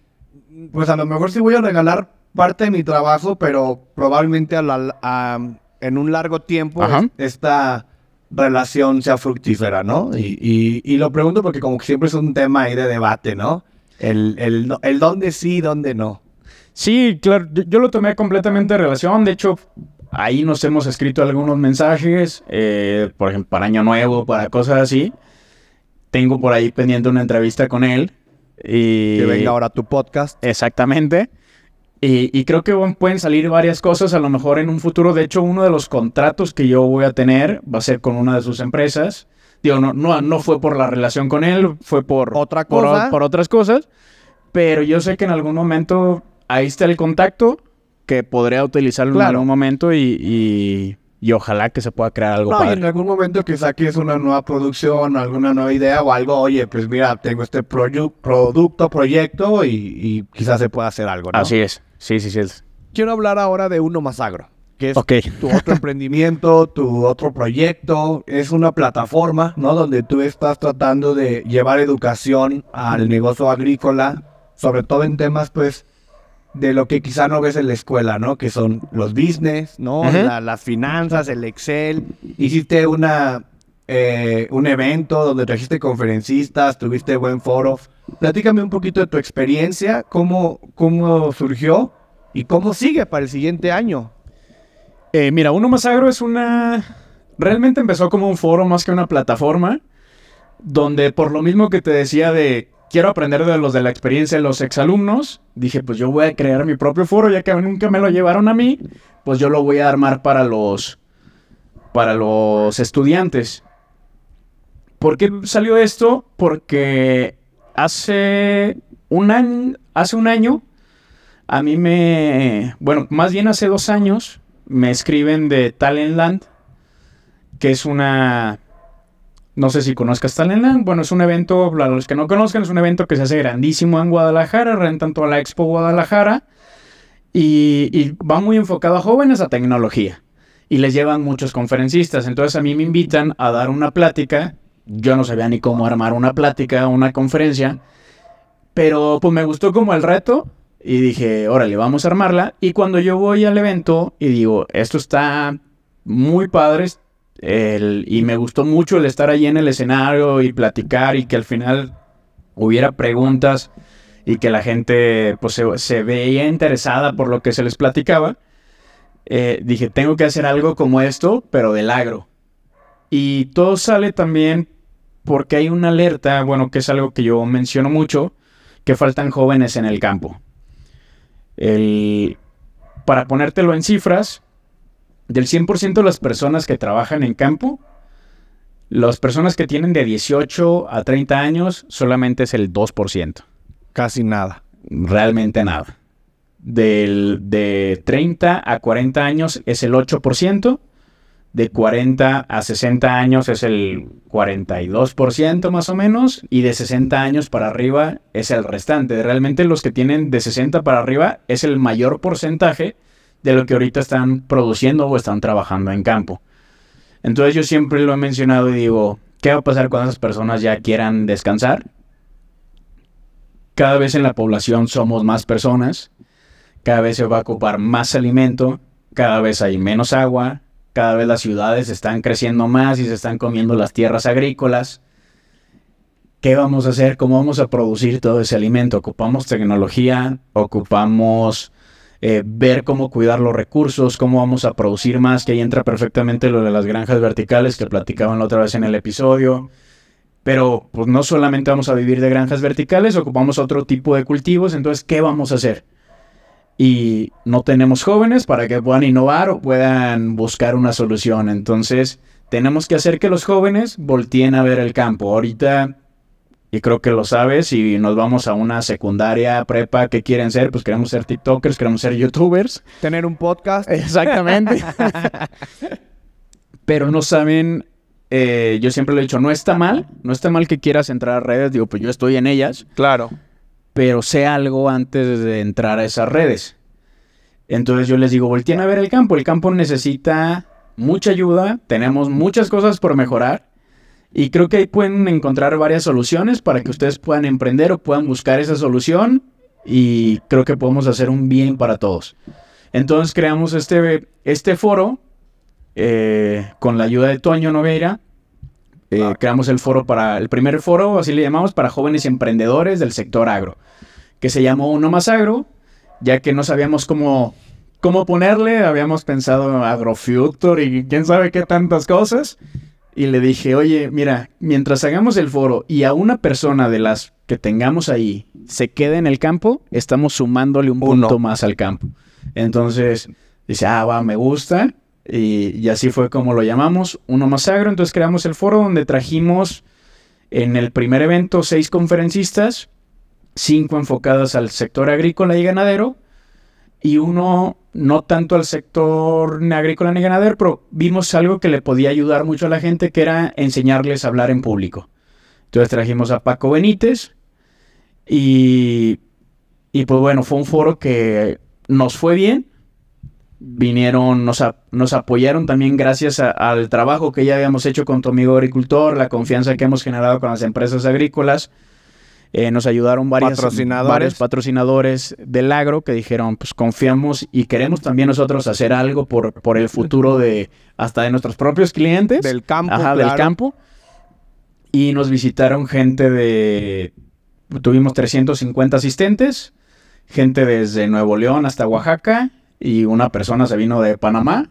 pues a lo mejor sí voy a regalar parte de mi trabajo, pero probablemente en un largo tiempo esta relación sea fructífera, ¿no? Y, lo pregunto porque como que siempre es un tema ahí de debate, ¿no? El, el, el dónde sí, dónde no. Sí, claro, yo, lo tomé completamente de relación. De hecho, Ahí nos hemos escrito algunos mensajes, eh, por ejemplo, para Año Nuevo, para cosas así. Tengo por ahí pendiente una entrevista con él. Y... Que venga ahora tu podcast. Exactamente. Y, creo que pueden salir varias cosas a lo mejor en un futuro. De hecho, uno de los contratos que yo voy a tener va a ser con una de sus empresas. Digo, no, no, no fue por la relación con él, fue por, ¿Otra cosa? por otras cosas. Pero yo sé que en algún momento ahí está el contacto que podría utilizarlo en algún momento y, y, ojalá que se pueda crear algo no, en algún momento que saques una nueva producción, alguna nueva idea o algo, oye, pues mira, tengo este producto, proyecto y, quizás se pueda hacer algo, ¿no? Así es, sí, sí, sí. Quiero hablar ahora de Uno Más Agro, que es tu otro emprendimiento, [LAUGHS] tu otro proyecto, es una plataforma, ¿no? Donde tú estás tratando de llevar educación al negocio agrícola, sobre todo en temas, pues, de lo que quizá no ves en la escuela, ¿no? Que son los business, ¿no? las finanzas, el Excel. Hiciste una, eh, un evento donde trajiste conferencistas, tuviste buen foro. Platícame un poquito de tu experiencia, cómo, cómo surgió y cómo sigue para el siguiente año. Eh, mira, Uno Más Agro es una... Realmente empezó como un foro más que una plataforma, donde por lo mismo que te decía de quiero aprender de los de la experiencia de los exalumnos. Dije, pues yo voy a crear mi propio foro, ya que nunca me lo llevaron a mí, pues yo lo voy a armar para los, para los estudiantes. ¿Por qué salió esto? Porque hace un año, hace un año, a mí me, bueno, más bien hace dos años, me escriben de Talentland, que es una no sé si conozcas Talentland. Bueno, es un evento, para los que no conozcan, es un evento que se hace grandísimo en Guadalajara. Rentan toda la Expo Guadalajara. Y, va muy enfocado a jóvenes a tecnología. Y les llevan muchos conferencistas. Entonces a mí me invitan a dar una plática. Yo no sabía ni cómo armar una plática, una conferencia. Pero pues me gustó como el reto. Y dije, órale, vamos a armarla. Y cuando yo voy al evento y digo, esto está muy padre, y me gustó mucho el estar allí en el escenario y platicar y que al final hubiera preguntas y que la gente pues, se, veía interesada por lo que se les platicaba. Eh, dije, tengo que hacer algo como esto, pero del agro. Y todo sale también porque hay una alerta, bueno, que es algo que yo menciono mucho, que faltan jóvenes en el campo. El, para ponértelo en cifras, del 100% de las personas que trabajan en campo, las personas que tienen de 18 a 30 años solamente es el 2%. Casi nada. Realmente nada. Del, de 30 a 40 años es el 8%. De 40 a 60 años es el 42% más o menos. Y de 60 años para arriba es el restante. Realmente los que tienen de 60 para arriba es el mayor porcentaje de lo que ahorita están produciendo o están trabajando en campo. Entonces yo siempre lo he mencionado y digo, ¿qué va a pasar cuando esas personas ya quieran descansar? Cada vez en la población somos más personas, cada vez se va a ocupar más alimento, cada vez hay menos agua, cada vez las ciudades están creciendo más y se están comiendo las tierras agrícolas. ¿Qué vamos a hacer? ¿Cómo vamos a producir todo ese alimento? Ocupamos tecnología, ocupamos eh, ver cómo cuidar los recursos, cómo vamos a producir más, que ahí entra perfectamente lo de las granjas verticales que platicaban la otra vez en el episodio. Pero pues no solamente vamos a vivir de granjas verticales, ocupamos otro tipo de cultivos, entonces, ¿qué vamos a hacer? Y no tenemos jóvenes para que puedan innovar o puedan buscar una solución. Entonces, tenemos que hacer que los jóvenes volteen a ver el campo. Ahorita y creo que lo sabes, y nos vamos a una secundaria, prepa, ¿qué quieren ser? Pues queremos ser TikTokers, queremos ser YouTubers. Tener un podcast. [LAUGHS] Exactamente. [LAUGHS] Pero no saben, eh, yo siempre lo he dicho, no está mal, no está mal que quieras entrar a redes, digo, pues yo estoy en ellas. Claro. Pero sé algo antes de entrar a esas redes. Entonces yo les digo, volteen a ver el campo, el campo necesita mucha ayuda, tenemos muchas cosas por mejorar y creo que ahí pueden encontrar varias soluciones para que ustedes puedan emprender o puedan buscar esa solución. Y creo que podemos hacer un bien para todos. Entonces creamos este, este foro eh, con la ayuda de Toño Noveira. Eh, ah. Creamos el foro para, el primer foro, así le llamamos, para jóvenes emprendedores del sector agro, que se llamó Uno Más Agro, ya que no sabíamos cómo, cómo ponerle, habíamos pensado Agrofuture y quién sabe qué tantas cosas y le dije, oye, mira, mientras hagamos el foro y a una persona de las que tengamos ahí se quede en el campo, estamos sumándole un punto más al campo. Entonces, dice, ah, va, me gusta. Y, así fue como lo llamamos, uno más agro. Entonces creamos el foro donde trajimos en el primer evento seis conferencistas, cinco enfocadas al sector agrícola y ganadero y uno no tanto al sector agrícola ni ganadero, pero vimos algo que le podía ayudar mucho a la gente, que era enseñarles a hablar en público. Entonces trajimos a Paco Benítez y, y pues bueno, fue un foro que nos fue bien. Vinieron, nos, nos apoyaron también gracias al trabajo que ya habíamos hecho con tu amigo agricultor, la confianza que hemos generado con las empresas agrícolas. Eh, nos ayudaron varios patrocinadores. patrocinadores del agro que dijeron, pues confiamos y queremos también nosotros hacer algo por, por el futuro de hasta de nuestros propios clientes. Del campo. Ajá, del campo. Y nos visitaron gente de... Tuvimos 350 asistentes, gente desde Nuevo León hasta Oaxaca y una persona se vino de Panamá.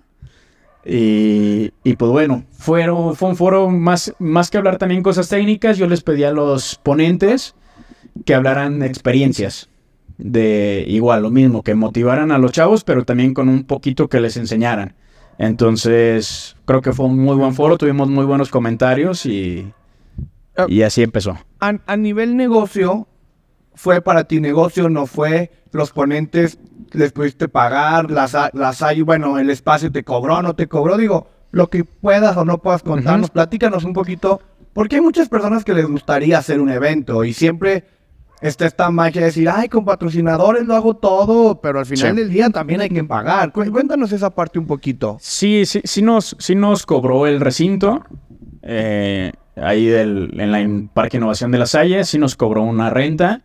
Y, y, pues bueno, fueron, fue un foro más, más que hablar también cosas técnicas. Yo les pedí a los ponentes que hablaran experiencias de igual, lo mismo, que motivaran a los chavos, pero también con un poquito que les enseñaran. Entonces, creo que fue un muy buen foro, tuvimos muy buenos comentarios y, ah. y así empezó. A, nivel negocio, ¿fue para ti negocio? ¿No fue? ¿Los ponentes les pudiste pagar? ¿Las, las hay? Bueno, el espacio te cobró, no te cobró? Digo, lo que puedas o no puedas contarnos, platícanos un poquito, porque hay muchas personas que les gustaría hacer un evento y siempre está esta magia de decir, ay, con patrocinadores lo hago todo, pero al final del día también hay que pagar. Cuéntanos esa parte un poquito. Sí, sí, sí nos, sí nos cobró el recinto. Eh, ahí del, en la Parque Innovación de la Salle, sí nos cobró una renta.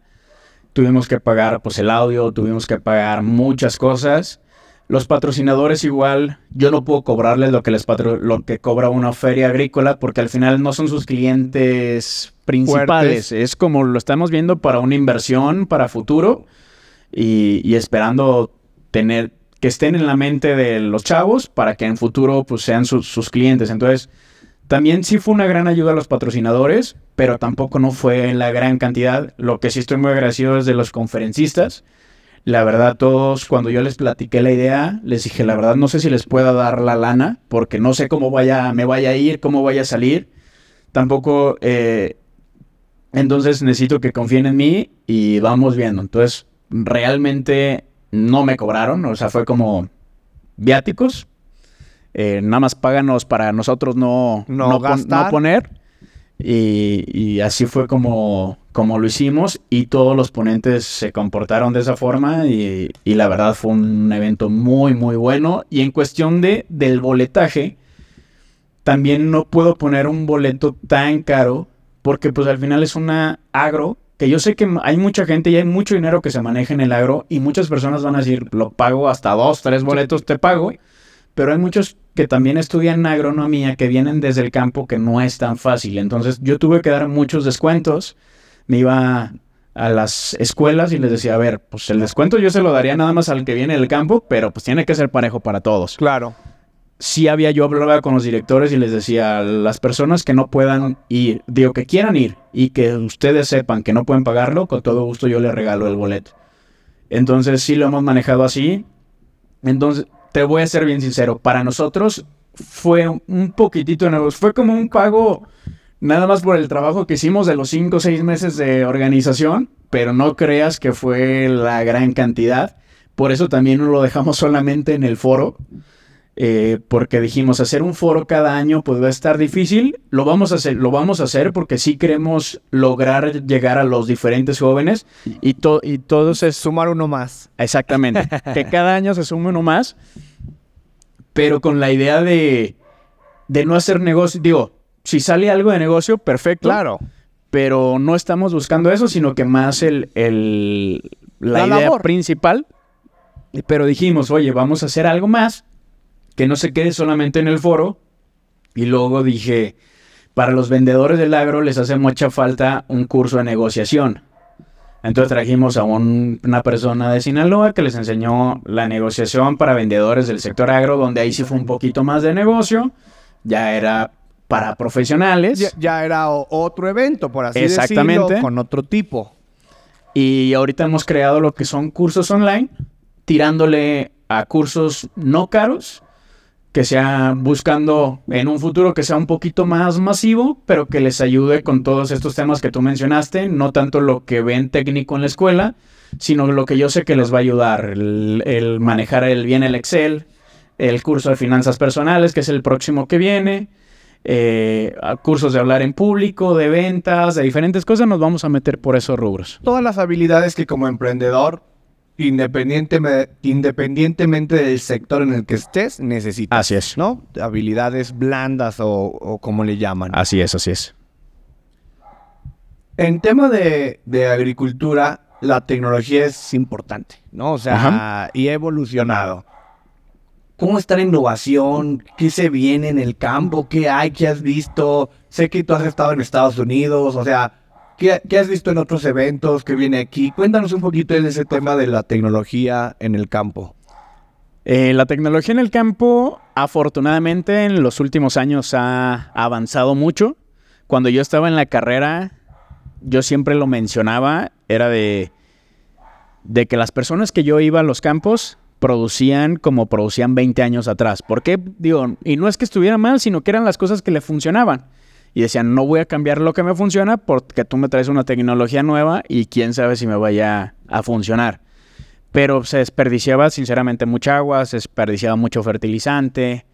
Tuvimos que pagar pues el audio, tuvimos que pagar muchas cosas. Los patrocinadores igual, yo no puedo cobrarles lo que les lo que cobra una feria agrícola porque al final no son sus clientes principales. Es como lo estamos viendo para una inversión para futuro y, esperando tener que estén en la mente de los chavos para que en futuro pues sean sus clientes. Entonces, también sí fue una gran ayuda a los patrocinadores, pero tampoco no fue en la gran cantidad. Lo que sí estoy muy agradecido es de los conferencistas la verdad, todos, cuando yo les platiqué la idea, les dije, la verdad, no sé si les pueda dar la lana, porque no sé cómo vaya, me vaya a ir, cómo vaya a salir. Tampoco, eh, entonces necesito que confíen en mí y vamos viendo. Entonces, realmente no me cobraron, o sea, fue como viáticos. Eh, nada más páganos para nosotros no, no, no poner. Y, y así fue como, como lo hicimos y todos los ponentes se comportaron de esa forma y, y la verdad fue un evento muy, muy bueno. Y en cuestión de, del boletaje, también no puedo poner un boleto tan caro porque pues al final es una agro que yo sé que hay mucha gente y hay mucho dinero que se maneja en el agro y muchas personas van a decir, lo pago hasta dos, tres boletos, te pago. Pero hay muchos que también estudian agronomía que vienen desde el campo que no es tan fácil. Entonces yo tuve que dar muchos descuentos. Me iba a las escuelas y les decía, a ver, pues el descuento yo se lo daría nada más al que viene del campo, pero pues tiene que ser parejo para todos. Claro sí había, yo hablaba con los directores y les decía, las personas que no puedan ir, digo, que quieran ir y que ustedes sepan que no pueden pagarlo, con todo gusto yo les regalo el boleto. Entonces sí lo hemos manejado así. Entonces, te voy a ser bien sincero, para nosotros fue un poquitito de negocio, fue como un pago nada más por el trabajo que hicimos de los 5 o 6 meses de organización, pero no creas que fue la gran cantidad. Por eso también lo dejamos solamente en el foro eh, porque dijimos hacer un foro cada año pues va a estar difícil, lo vamos a hacer, lo vamos a hacer porque sí queremos lograr llegar a los diferentes jóvenes y, y todos es sumar uno más. Exactamente, que cada año se sume uno más, pero con la idea de, de no hacer negocio, digo, si sale algo de negocio, perfecto. Claro. Pero no estamos buscando eso, sino que más el, el la, idea principal. Pero dijimos, oye, vamos a hacer algo más que no se quede solamente en el foro. Y luego dije, para los vendedores del agro les hace mucha falta un curso de negociación. Entonces trajimos a una persona de Sinaloa que les enseñó la negociación para vendedores del sector agro, donde ahí sí fue un poquito más de negocio. Ya era para profesionales. Ya, era otro evento, por así Exactamente. decirlo, con otro tipo. Y ahorita hemos creado lo que son cursos online, tirándole a cursos no caros que sea buscando en un futuro que sea un poquito más masivo, pero que les ayude con todos estos temas que tú mencionaste, no tanto lo que ven técnico en la escuela, sino lo que yo sé que les va a ayudar, el, manejar el, bien el Excel, el curso de finanzas personales, que es el próximo que viene, eh, cursos de hablar en público, de ventas, de diferentes cosas, nos vamos a meter por esos rubros. Todas las habilidades que como emprendedor independientemente del sector en el que estés, necesitas. Así es. ¿No? Habilidades blandas o, como le llaman. Así es, así es. En tema de, agricultura, la tecnología es importante, ¿no? O sea, y ha evolucionado. ¿Cómo está la innovación? ¿Qué se viene en el campo? ¿Qué hay? ¿Qué has visto? Sé que tú has estado en Estados Unidos, o sea, ¿Qué, has visto en otros eventos que viene aquí? Cuéntanos un poquito de ese tema de la tecnología en el campo. Eh, la tecnología en el campo, afortunadamente, en los últimos años ha avanzado mucho. Cuando yo estaba en la carrera, yo siempre lo mencionaba, era de, de que las personas que yo iba a los campos producían como producían 20 años atrás. ¿Por qué? Digo, y no es que estuviera mal, sino que eran las cosas que le funcionaban y decían, no voy a cambiar lo que me funciona porque tú me traes una tecnología nueva y quién sabe si me vaya a funcionar. Pero se desperdiciaba sinceramente mucha agua, se desperdiciaba mucho fertilizante,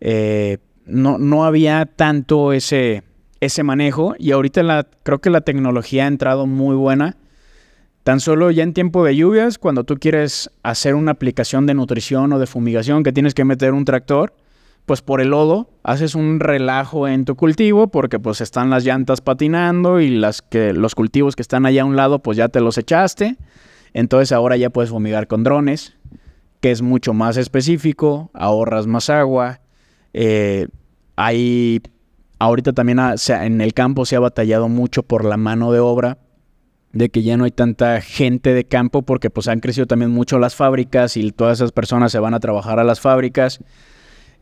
eh, no, no había tanto ese, ese manejo y ahorita la, creo que la tecnología ha entrado muy buena. Tan solo ya en tiempo de lluvias, cuando tú quieres hacer una aplicación de nutrición o de fumigación que tienes que meter un tractor, pues por el lodo haces un relajo en tu cultivo porque pues están las llantas patinando y las que los cultivos que están allá a un lado pues ya te los echaste. Entonces ahora ya puedes fumigar con drones, que es mucho más específico, ahorras más agua. Eh, hay ahorita también en el campo se ha batallado mucho por la mano de obra de que ya no hay tanta gente de campo porque pues han crecido también mucho las fábricas y todas esas personas se van a trabajar a las fábricas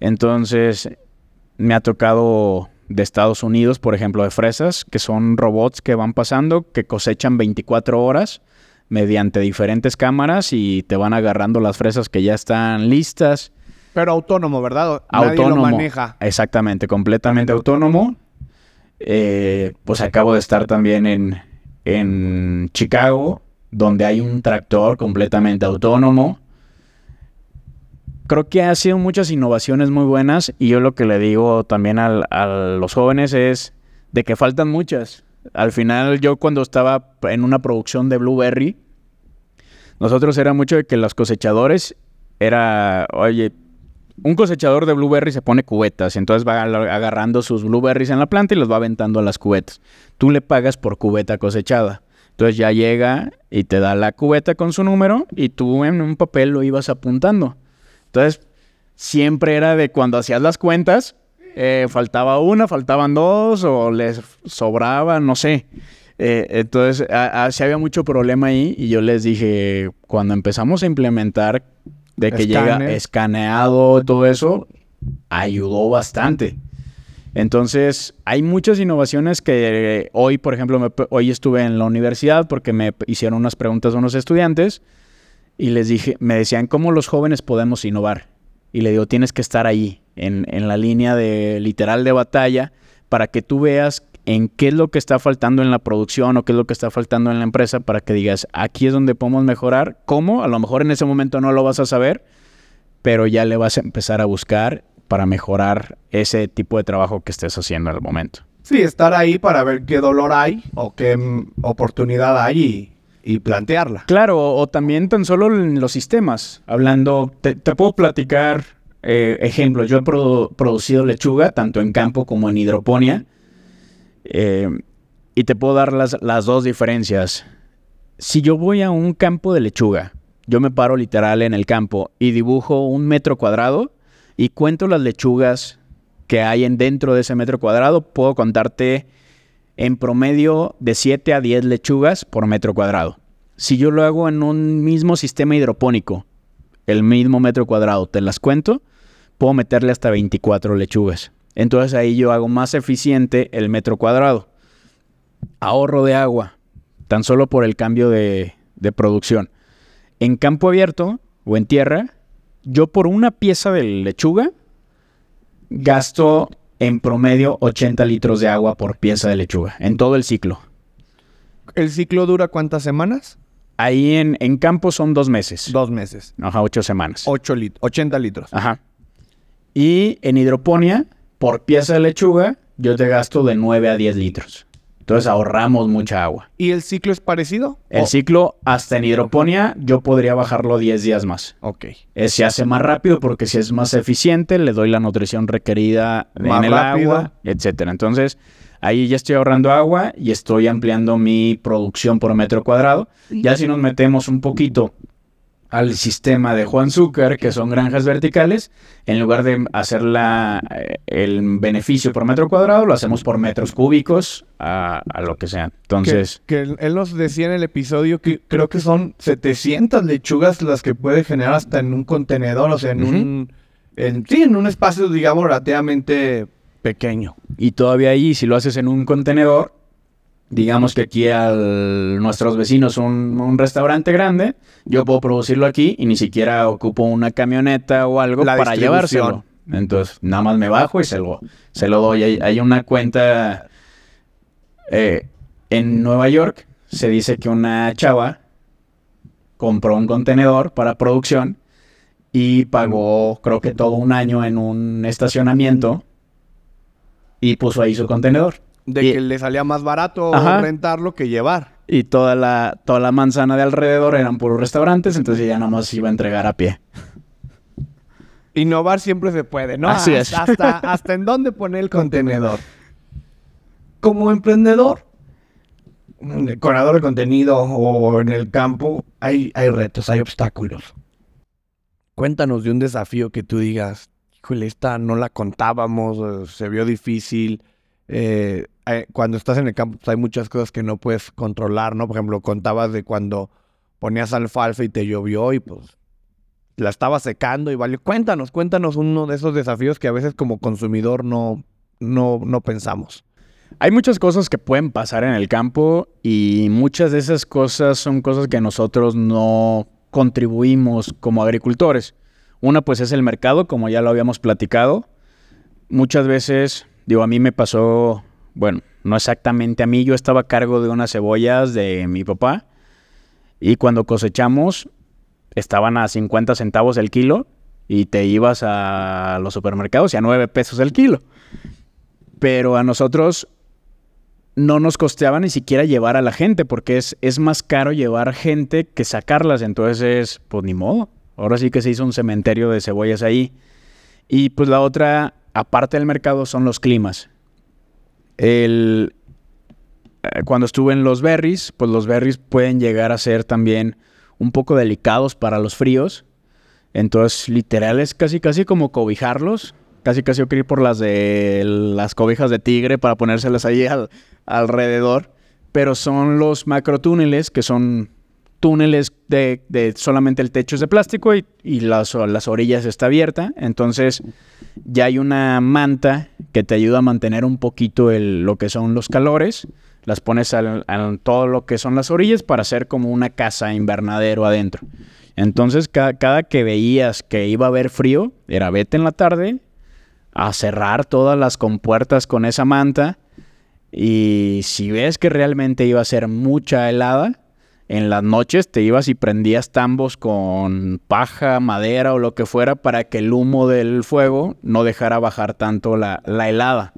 entonces, me ha tocado de Estados Unidos, por ejemplo, de fresas, que son robots que van pasando, que cosechan 24 horas mediante diferentes cámaras y te van agarrando las fresas que ya están listas. Pero autónomo, ¿verdad? Autónomo. maneja. Exactamente, completamente autónomo. Eh, pues acabo de estar también en, en Chicago, donde hay un tractor completamente autónomo creo que ha sido muchas innovaciones muy buenas y yo lo que le digo también a los jóvenes es de que faltan muchas. Al final, yo cuando estaba en una producción de Blueberry, nosotros era mucho de que los cosechadores era, oye, un cosechador de blueberries se pone cubetas, entonces va agarrando sus blueberries en la planta y los va aventando a las cubetas. Tú le pagas por cubeta cosechada. Entonces ya llega y te da la cubeta con su número y tú en un papel lo ibas apuntando. Entonces, siempre era de cuando hacías las cuentas, eh, faltaba una, faltaban dos o les sobraba, no sé. Eh, entonces, sí había mucho problema ahí y yo les dije, cuando empezamos a implementar de que llega escaneado, todo eso, ayudó bastante. Entonces, hay muchas innovaciones que hoy, por ejemplo, hoy estuve en la universidad porque me hicieron unas preguntas a unos estudiantes y les dije, me decían, ¿cómo los jóvenes podemos innovar? Y le digo, tienes que estar ahí, en, en la línea de literal de batalla, para que tú veas en qué es lo que está faltando en la producción o qué es lo que está faltando en la empresa para que digas, aquí es donde podemos mejorar. ¿Cómo? A lo mejor en ese momento no lo vas a saber, pero ya le vas a empezar a buscar para mejorar ese tipo de trabajo que estés haciendo en el momento. Sí, estar ahí para ver qué dolor hay o qué oportunidad hay y, plantearla. Claro, o, también tan solo en los sistemas. Hablando, te, puedo platicar eh, ejemplos. Yo he producido lechuga tanto en campo como en hidroponía eh, y te puedo dar las, las dos diferencias. Si yo voy a un campo de lechuga, yo me paro literal en el campo y dibujo un metro cuadrado y cuento las lechugas que hay en dentro de ese metro cuadrado, puedo contarte en promedio de 7 a 10 lechugas por metro cuadrado. Si yo lo hago en un mismo sistema hidropónico, el mismo metro cuadrado, te las cuento, puedo meterle hasta 24 lechugas. Entonces ahí yo hago más eficiente el metro cuadrado. Ahorro de agua, tan solo por el cambio de, producción. En campo abierto o en tierra, yo por una pieza de lechuga gasto en promedio 80 litros de agua por pieza de lechuga, en todo el ciclo. ¿El ciclo dura cuántas semanas? Ahí en, en campo son dos meses. Dos meses. Ajá, ocho semanas. Ocho lit 80 litros. Ajá. Y en hidroponía por pieza de lechuga, yo te gasto de 9 a 10 litros. Entonces ahorramos mucha agua. ¿Y el ciclo es parecido? El ciclo, hasta en hidroponía, yo podría bajarlo 10 días más. Ok. se hace más rápido porque si es más eficiente, le doy la nutrición requerida en el agua, etc. Entonces, ahí ya estoy ahorrando agua y estoy ampliando mi producción por metro cuadrado. Ya si nos metemos un poquito al sistema de Juan Zucker, que son granjas verticales, en lugar de hacer eh, el beneficio por metro cuadrado, lo hacemos por metros cúbicos a, lo que sea. Entonces... Que, él nos decía en el episodio que creo que son 700 lechugas las que puede generar hasta en un contenedor, o sea, en un... En, sí, en un espacio, digamos, relativamente pequeño. Y todavía ahí, si lo haces en un contenedor, digamos que aquí a nuestros vecinos un, un restaurante grande, yo puedo producirlo aquí y ni siquiera ocupo una camioneta o algo para llevárselo. Entonces, nada más me bajo y se lo, se lo doy. Hay, una cuenta eh, en Nueva York, se dice que una chava compró un contenedor para producción y pagó, creo que todo un año en un estacionamiento y puso ahí su contenedor. De que le salía más barato rentarlo que llevar. Y toda la, toda la manzana de alrededor eran puros restaurantes, entonces ya nada más iba a entregar a pie. Innovar siempre se puede, ¿no? Así es. Hasta, hasta en dónde poner el [LAUGHS] contenedor. Como emprendedor, decorador de contenido o en el campo, hay, hay retos, hay obstáculos. Cuéntanos de un desafío que tú digas, híjole, esta no la contábamos, se vio difícil, eh, eh, cuando estás en el campo pues, hay muchas cosas que no puedes controlar, ¿no? Por ejemplo, contabas de cuando ponías alfalfa y te llovió y pues la estaba secando y vale. Cuéntanos, cuéntanos uno de esos desafíos que a veces como consumidor no, no, no pensamos. Hay muchas cosas que pueden pasar en el campo y muchas de esas cosas son cosas que nosotros no contribuimos como agricultores. Una pues es el mercado, como ya lo habíamos platicado. Muchas veces Digo, a mí me pasó, bueno, no exactamente a mí, yo estaba a cargo de unas cebollas de mi papá y cuando cosechamos estaban a 50 centavos el kilo y te ibas a los supermercados y a 9 pesos el kilo. Pero a nosotros no nos costeaba ni siquiera llevar a la gente, porque es, es más caro llevar gente que sacarlas. Entonces, pues ni modo. Ahora sí que se hizo un cementerio de cebollas ahí. Y pues la otra, aparte del mercado, son los climas. El, eh, cuando estuve en los berries, pues los berries pueden llegar a ser también un poco delicados para los fríos. Entonces, literal es casi casi como cobijarlos. Casi casi yo quería ir por las de las cobijas de tigre para ponérselas ahí alrededor. Pero son los macrotúneles, que son túneles de, solamente el techo es de plástico y, las, las, orillas está abierta. Entonces ya hay una manta que te ayuda a mantener un poquito el, lo que son los calores. Las pones en todo lo que son las orillas para hacer como una casa invernadero adentro. Entonces cada que veías que iba a haber frío, era vete en la tarde a cerrar todas las compuertas con esa manta. Y si ves que realmente iba a ser mucha helada, en las noches te ibas y prendías tambos con paja, madera o lo que fuera para que el humo del fuego no dejara bajar tanto la, la helada.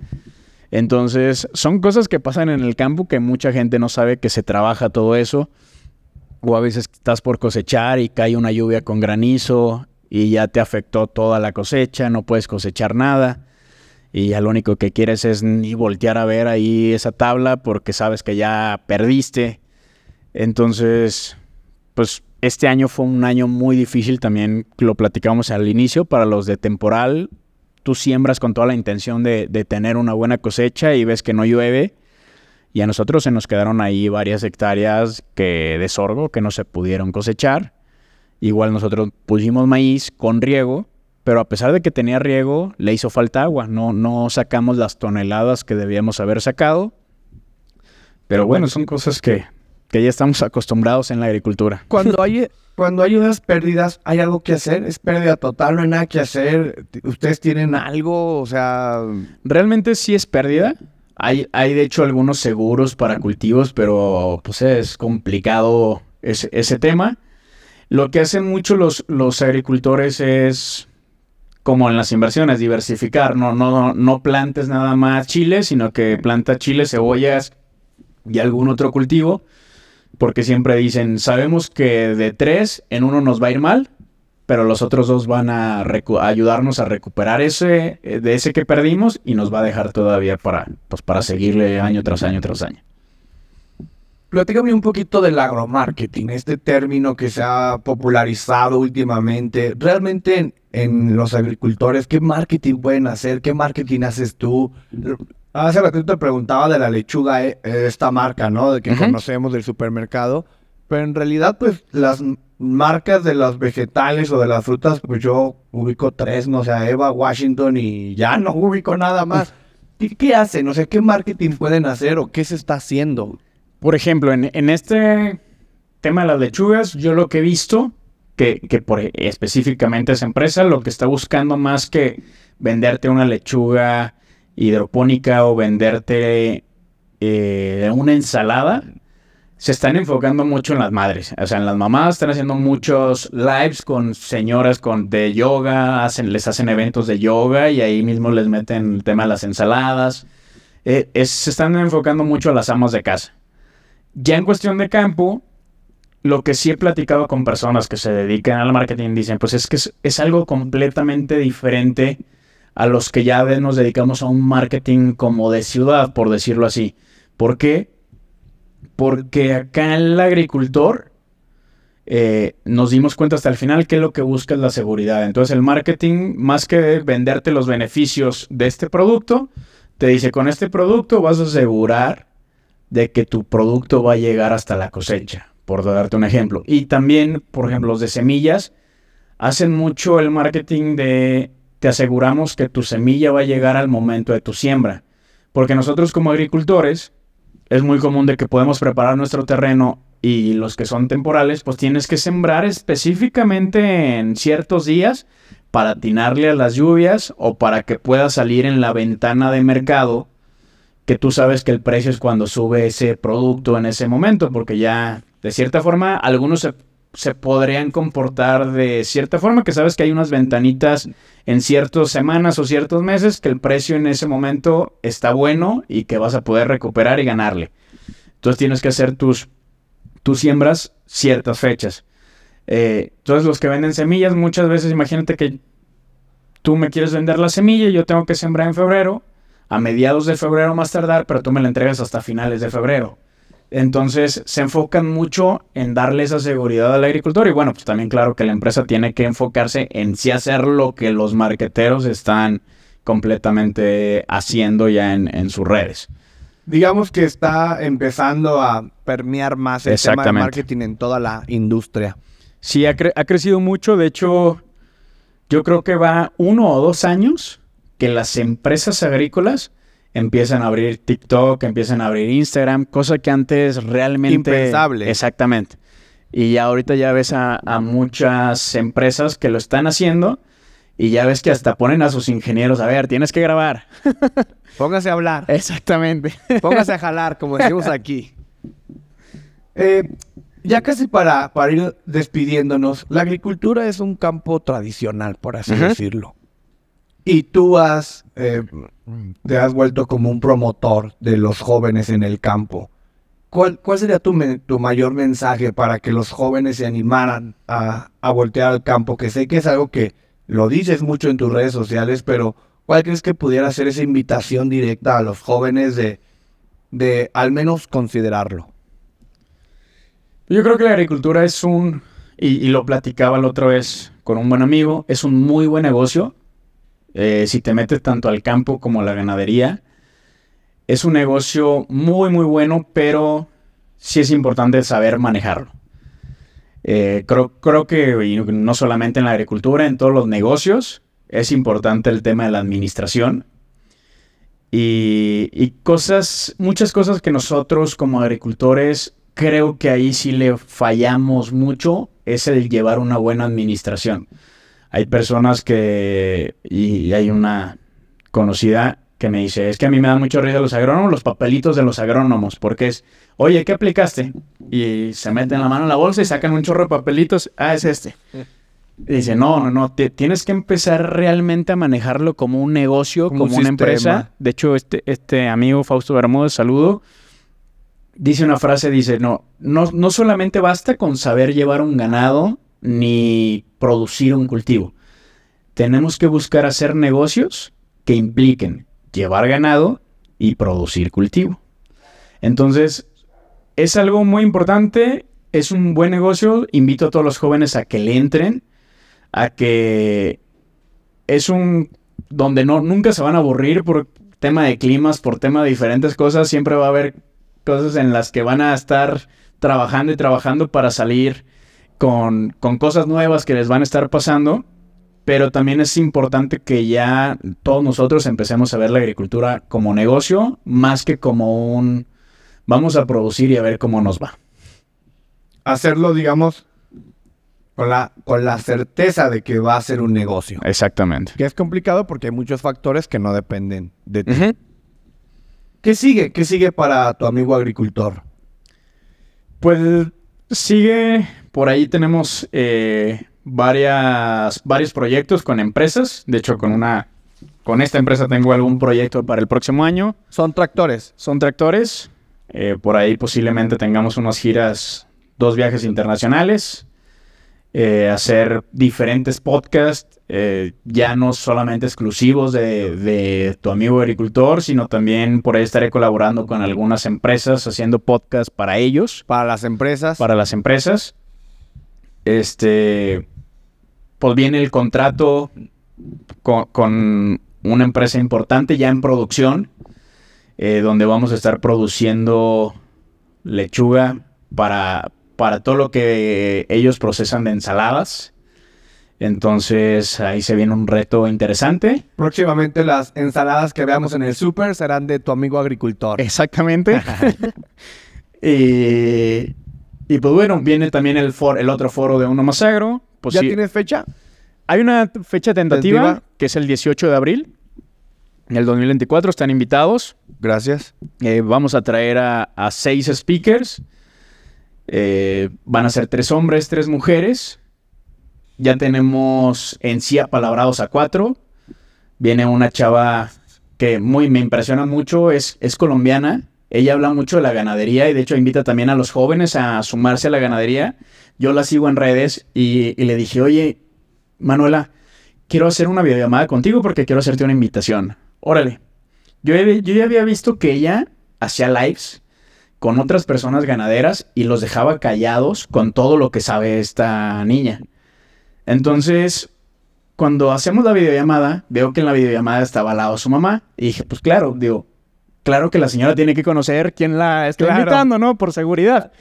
Entonces, son cosas que pasan en el campo que mucha gente no sabe que se trabaja todo eso. O a veces estás por cosechar y cae una lluvia con granizo y ya te afectó toda la cosecha, no puedes cosechar nada y ya lo único que quieres es ni voltear a ver ahí esa tabla porque sabes que ya perdiste. Entonces, pues este año fue un año muy difícil también, lo platicamos al inicio, para los de temporal. Tú siembras con toda la intención de, de tener una buena cosecha y ves que no llueve. Y a nosotros se nos quedaron ahí varias hectáreas que, de sorgo que no se pudieron cosechar. Igual nosotros pusimos maíz con riego, pero a pesar de que tenía riego, le hizo falta agua. No, no sacamos las toneladas que debíamos haber sacado. Pero bueno, son cosas que, que ya estamos acostumbrados en la agricultura. Cuando hay, [LAUGHS] cuando hay unas pérdidas, ¿hay algo que hacer? ¿Es pérdida total? ¿No hay nada que hacer? ¿Ustedes tienen algo? O sea... Realmente sí es pérdida. Hay, hay de hecho algunos seguros para cultivos, pero pues es complicado ese, ese tema. Lo que hacen mucho los, los agricultores es, como en las inversiones, diversificar. No, no, no plantes nada más chile, sino que planta chile, cebollas y algún otro cultivo. Porque siempre dicen, sabemos que de tres en uno nos va a ir mal, pero los otros dos van a, ayudarnos a recuperar ese, eh, de ese que perdimos y nos va a dejar todavía para, pues, para seguirle año tras año tras año. Platícame un poquito del agromarketing, este término que se ha popularizado últimamente. Realmente en, los agricultores, ¿qué marketing pueden hacer? ¿Qué marketing haces tú? Hace ratito te preguntaba de la lechuga, eh, esta marca, ¿no? De que conocemos del supermercado. Pero en realidad, pues, las marcas de los vegetales o de las frutas, pues yo ubico tres, no sé, Eva, Washington y ya no ubico nada más. ¿Qué, qué hacen? O sea, ¿qué marketing pueden hacer o qué se está haciendo? Por ejemplo, en, este tema de las lechugas, yo lo que he visto, que, por, específicamente esa empresa, lo que está buscando más que venderte una lechuga hidropónica o venderte eh, una ensalada, se están enfocando mucho en las madres. O sea, en las mamás están haciendo muchos lives con señoras con, de yoga, hacen, les hacen eventos de yoga y ahí mismo les meten el tema de las ensaladas. Eh, se están enfocando mucho a las amas de casa. Ya en cuestión de campo, lo que sí he platicado con personas que se dedican al marketing dicen, pues es que es, algo completamente diferente a los que ya nos dedicamos a un marketing como de ciudad, por decirlo así. ¿Por qué? Porque acá el agricultor eh, nos dimos cuenta hasta el final que lo que busca es la seguridad. Entonces el marketing, más que venderte los beneficios de este producto, te dice, con este producto vas a asegurar de que tu producto va a llegar hasta la cosecha, por darte un ejemplo. Y también, por ejemplo, los de semillas hacen mucho el marketing de te aseguramos que tu semilla va a llegar al momento de tu siembra. Porque nosotros como agricultores es muy común de que podemos preparar nuestro terreno y los que son temporales, pues tienes que sembrar específicamente en ciertos días para atinarle a las lluvias o para que pueda salir en la ventana de mercado que tú sabes que el precio es cuando sube ese producto en ese momento, porque ya, de cierta forma, algunos se podrían comportar de cierta forma, que sabes que hay unas ventanitas en ciertas semanas o ciertos meses que el precio en ese momento está bueno y que vas a poder recuperar y ganarle. Entonces tienes que hacer tus, tus siembras ciertas fechas. Eh, entonces los que venden semillas, muchas veces imagínate que tú me quieres vender la semilla y yo tengo que sembrar en febrero, a mediados de febrero más tardar, pero tú me la entregas hasta finales de febrero. Entonces se enfocan mucho en darle esa seguridad al agricultor y bueno, pues también claro que la empresa tiene que enfocarse en sí hacer lo que los marqueteros están completamente haciendo ya en, sus redes. Digamos que está empezando a permear más el tema de marketing en toda la industria. Sí, ha, ha crecido mucho. De hecho, yo creo que va uno o dos años que las empresas agrícolas empiezan a abrir TikTok, empiezan a abrir Instagram, cosa que antes realmente... Impensable. Exactamente. Y ya ahorita ya ves a, muchas empresas que lo están haciendo y ya ves que hasta ponen a sus ingenieros, a ver, tienes que grabar. [LAUGHS] Póngase a hablar. Exactamente. Póngase a jalar, como decimos aquí. Eh, ya casi para, para ir despidiéndonos, la agricultura es un campo tradicional, por así decirlo. Y tú has, eh, te has vuelto como un promotor de los jóvenes en el campo. ¿Cuál, cuál sería tu, tu, mayor mensaje para que los jóvenes se animaran a, a, voltear al campo? Que sé que es algo que lo dices mucho en tus redes sociales, pero ¿cuál crees que pudiera ser esa invitación directa a los jóvenes de, de al menos considerarlo? Yo creo que la agricultura es un, y, y lo platicaba la otra vez con un buen amigo, es un muy buen negocio eh, si te metes tanto al campo como a la ganadería, es un negocio muy, muy bueno, pero sí es importante saber manejarlo. Eh, creo, creo, que no solamente en la agricultura, en todos los negocios, es importante el tema de la administración. Y, y cosas, muchas cosas que nosotros como agricultores creo que ahí sí le fallamos mucho, es el llevar una buena administración. Hay personas que, y hay una conocida que me dice, es que a mí me da mucho risa los agrónomos, los papelitos de los agrónomos, porque es, oye, ¿qué aplicaste? Y se meten la mano en la bolsa y sacan un chorro de papelitos, ah, es este. Y [LAUGHS] dice, no, no, no, tienes que empezar realmente a manejarlo como un negocio, como, una empresa. De hecho, este, este amigo Fausto Bermúdez, saludo, dice una frase, dice, no, no, no solamente basta con saber llevar un ganado ni producir un cultivo. Tenemos que buscar hacer negocios que impliquen llevar ganado y producir cultivo. Entonces, es algo muy importante, es un buen negocio, invito a todos los jóvenes a que le entren, a que es un donde no nunca se van a aburrir por tema de climas, por tema de diferentes cosas, siempre va a haber cosas en las que van a estar trabajando y trabajando para salir con, cosas nuevas que les van a estar pasando, pero también es importante que ya todos nosotros empecemos a ver la agricultura como negocio más que como un vamos a producir y a ver cómo nos va. Hacerlo, digamos, con la, con la certeza de que va a ser un negocio. Exactamente. Que es complicado porque hay muchos factores que no dependen de ti. ¿Qué sigue? ¿Qué sigue para tu amigo agricultor? Pues sigue por ahí tenemos eh, varias, varios proyectos con empresas. De hecho, con una. Con esta empresa tengo algún proyecto para el próximo año. ¿Son tractores? Son tractores. Eh, por ahí posiblemente tengamos unas giras, dos viajes internacionales. Eh, hacer diferentes podcasts, ya no solamente exclusivos de, de, tu amigo agricultor, sino también por ahí estaré colaborando con algunas empresas haciendo podcasts para ellos. Para las empresas. Para las empresas. Este, pues viene el contrato con, una empresa importante ya en producción, eh, donde vamos a estar produciendo lechuga para, para todo lo que ellos procesan de ensaladas. Entonces ahí se viene un reto interesante. Próximamente las ensaladas que veamos en el súper serán de tu amigo agricultor. Exactamente. [LAUGHS] [LAUGHS] y y pues bueno, viene también el, el otro foro de Uno Más Agro. Pues ¿Ya tienes fecha? Hay una fecha tentativa, que es el 18 de abril. En el 2024 están invitados. Gracias. Eh, vamos a traer a, seis speakers. Eh, van a ser tres hombres, tres mujeres. Ya tenemos en sí apalabrados a cuatro. Viene una chava que muy me impresiona mucho, es, es colombiana. Ella habla mucho de la ganadería y de hecho invita también a los jóvenes a sumarse a la ganadería. Yo la sigo en redes y, y le dije, oye, Manuela, quiero hacer una videollamada contigo porque quiero hacerte una invitación. Órale. Yo, yo ya había visto que ella hacía lives con otras personas ganaderas y los dejaba callados con todo lo que sabe esta niña. Entonces, cuando hacemos la videollamada, veo que en la videollamada estaba al lado su mamá. Y dije, pues claro, digo, claro que la señora tiene que conocer quién la está invitando, ¿no? Por seguridad.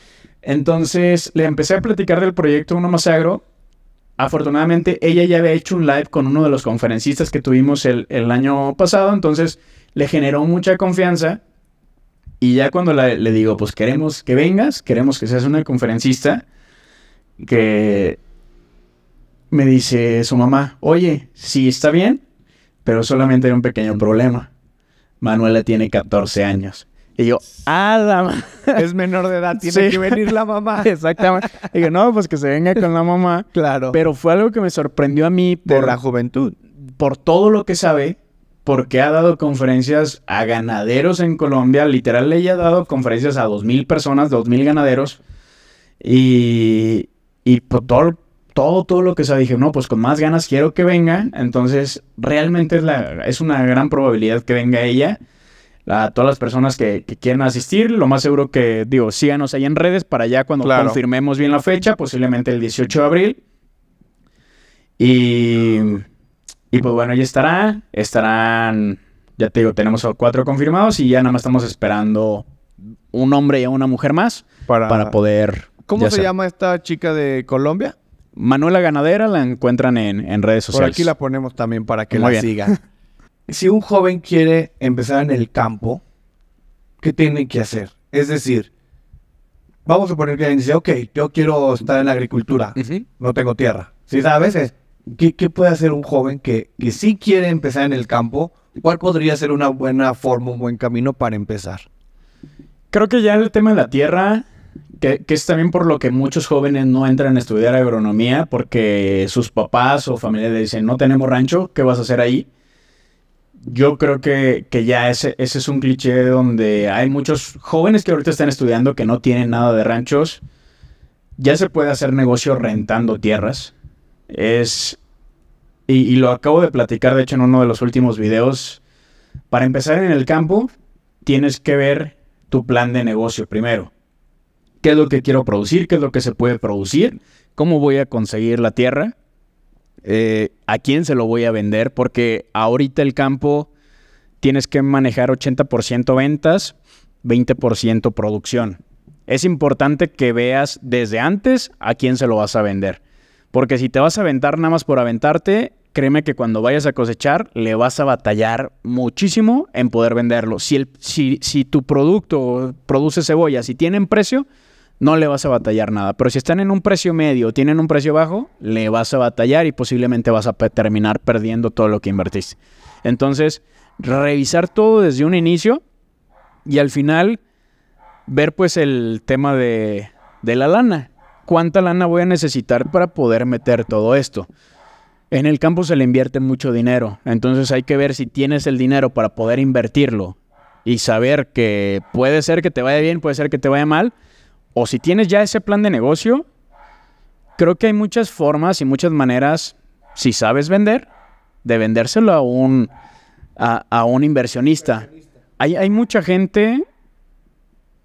Entonces le empecé a platicar del proyecto Uno Más Agro. Afortunadamente, ella ya había hecho un live con uno de los conferencistas que tuvimos el, el año pasado. Entonces le generó mucha confianza. Y ya cuando le digo, pues queremos que vengas, queremos que seas una conferencista, que me dice su mamá, oye, sí está bien, pero solamente hay un pequeño problema. Manuela tiene 14 años. Y yo, ah, Es menor de edad, tiene que venir la mamá. [LAUGHS] Exactamente. Y digo, no, pues que se venga con la mamá. Claro. Pero fue algo que me sorprendió a mí por la juventud. Por todo lo que sabe, porque ha dado conferencias a ganaderos en Colombia. Literal, ella ha dado conferencias a 2.000 personas, 2.000 ganaderos. Y, y por todo, todo, todo lo que se dije, no, pues con más ganas quiero que venga. Entonces, realmente es, la, es una gran probabilidad que venga ella. A todas las personas que, que quieran asistir, lo más seguro que, digo, síganos ahí en redes para allá cuando confirmemos bien la fecha, posiblemente el 18 de abril. Y, y pues bueno, ya estará. Estarán, ya te digo, tenemos cuatro confirmados y ya nada más estamos esperando un hombre y una mujer más para, para poder. ¿Cómo se llama esta chica de Colombia? Manuela Ganadera la encuentran en, redes sociales. Por aquí la ponemos también para que la sigan. [LAUGHS] si un joven quiere empezar en el campo, ¿qué tiene que hacer? Es decir, vamos a poner que dice, ok, yo quiero estar en la agricultura, no tengo tierra. Si sabes, ¿qué, ¿qué, puede hacer un joven que, que sí quiere empezar en el campo? ¿Cuál podría ser una buena forma, un buen camino para empezar? Creo que ya el tema de la tierra que, es también por lo que muchos jóvenes no entran a estudiar agronomía, porque sus papás o familiares dicen, no tenemos rancho, ¿qué vas a hacer ahí? Yo creo que, ya ese, ese es un cliché donde hay muchos jóvenes que ahorita están estudiando que no tienen nada de ranchos. Ya se puede hacer negocio rentando tierras. Es. Y, lo acabo de platicar, de hecho, en uno de los últimos videos. Para empezar en el campo, tienes que ver tu plan de negocio primero qué es lo que quiero producir, qué es lo que se puede producir, cómo voy a conseguir la tierra, eh, a quién se lo voy a vender, porque ahorita el campo tienes que manejar 80% ventas, 20% producción. Es importante que veas desde antes a quién se lo vas a vender. Porque si te vas a aventar nada más por aventarte, créeme que cuando vayas a cosechar le vas a batallar muchísimo en poder venderlo. Si, el, si, si tu producto produce cebolla, si tienen precio, no le vas a batallar nada. Pero si están en un precio medio o tienen un precio bajo, le vas a batallar y posiblemente vas a terminar perdiendo todo lo que invertiste. Entonces, revisar todo desde un inicio y al final ver pues el tema de, de la lana. ¿Cuánta lana voy a necesitar para poder meter todo esto? En el campo se le invierte mucho dinero, entonces hay que ver si tienes el dinero para poder invertirlo y saber que puede ser que te vaya bien, puede ser que te vaya mal, o si tienes ya ese plan de negocio, creo que hay muchas formas y muchas maneras, si sabes vender, de vendérselo a un, a, un inversionista. Hay, hay, mucha gente,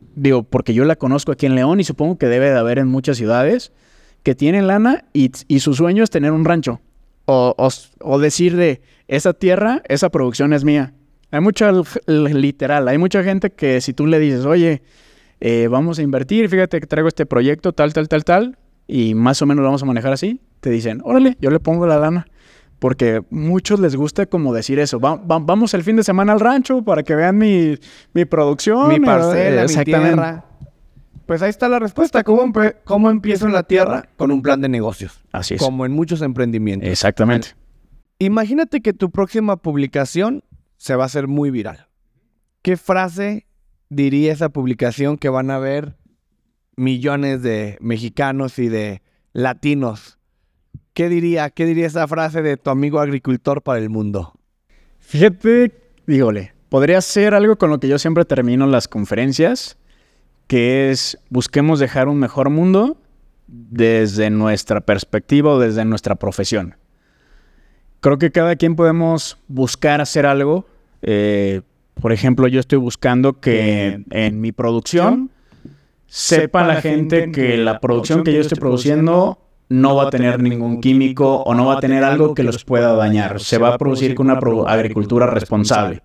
digo, porque yo la conozco aquí en León y supongo que debe de haber en muchas ciudades, que tienen lana y, su sueño es tener un rancho. O, o, decir de, esa tierra, esa producción es mía. Hay mucha, literal, hay mucha gente que si tú le dices, oye, eh, vamos a invertir, fíjate que traigo este proyecto, tal, tal, tal, tal, y más o menos lo vamos a manejar así, te dicen, órale, yo le pongo la lana. Porque muchos les gusta como decir eso. vamos el fin de semana al rancho para que vean mi, mi producción. Mi parcela, mi tierra. Pues ahí está la respuesta. ¿Cómo, ¿Cómo empiezo en la tierra? Con un plan de negocios. Así es. Como en muchos emprendimientos. Exactamente. Imagínate que tu próxima publicación se va a hacer muy viral. ¿Qué frase diría esa publicación que van a ver millones de mexicanos y de latinos. ¿Qué diría, qué diría esa frase de tu amigo agricultor para el mundo? Fíjate, dígole, podría ser algo con lo que yo siempre termino las conferencias, que es busquemos dejar un mejor mundo desde nuestra perspectiva o desde nuestra profesión. Creo que cada quien podemos buscar hacer algo. Eh, por ejemplo, yo estoy buscando que en mi producción sepa la gente que la producción que yo estoy produciendo no va a tener ningún químico o no va a tener algo que los pueda dañar. Se va a producir con una agricultura responsable.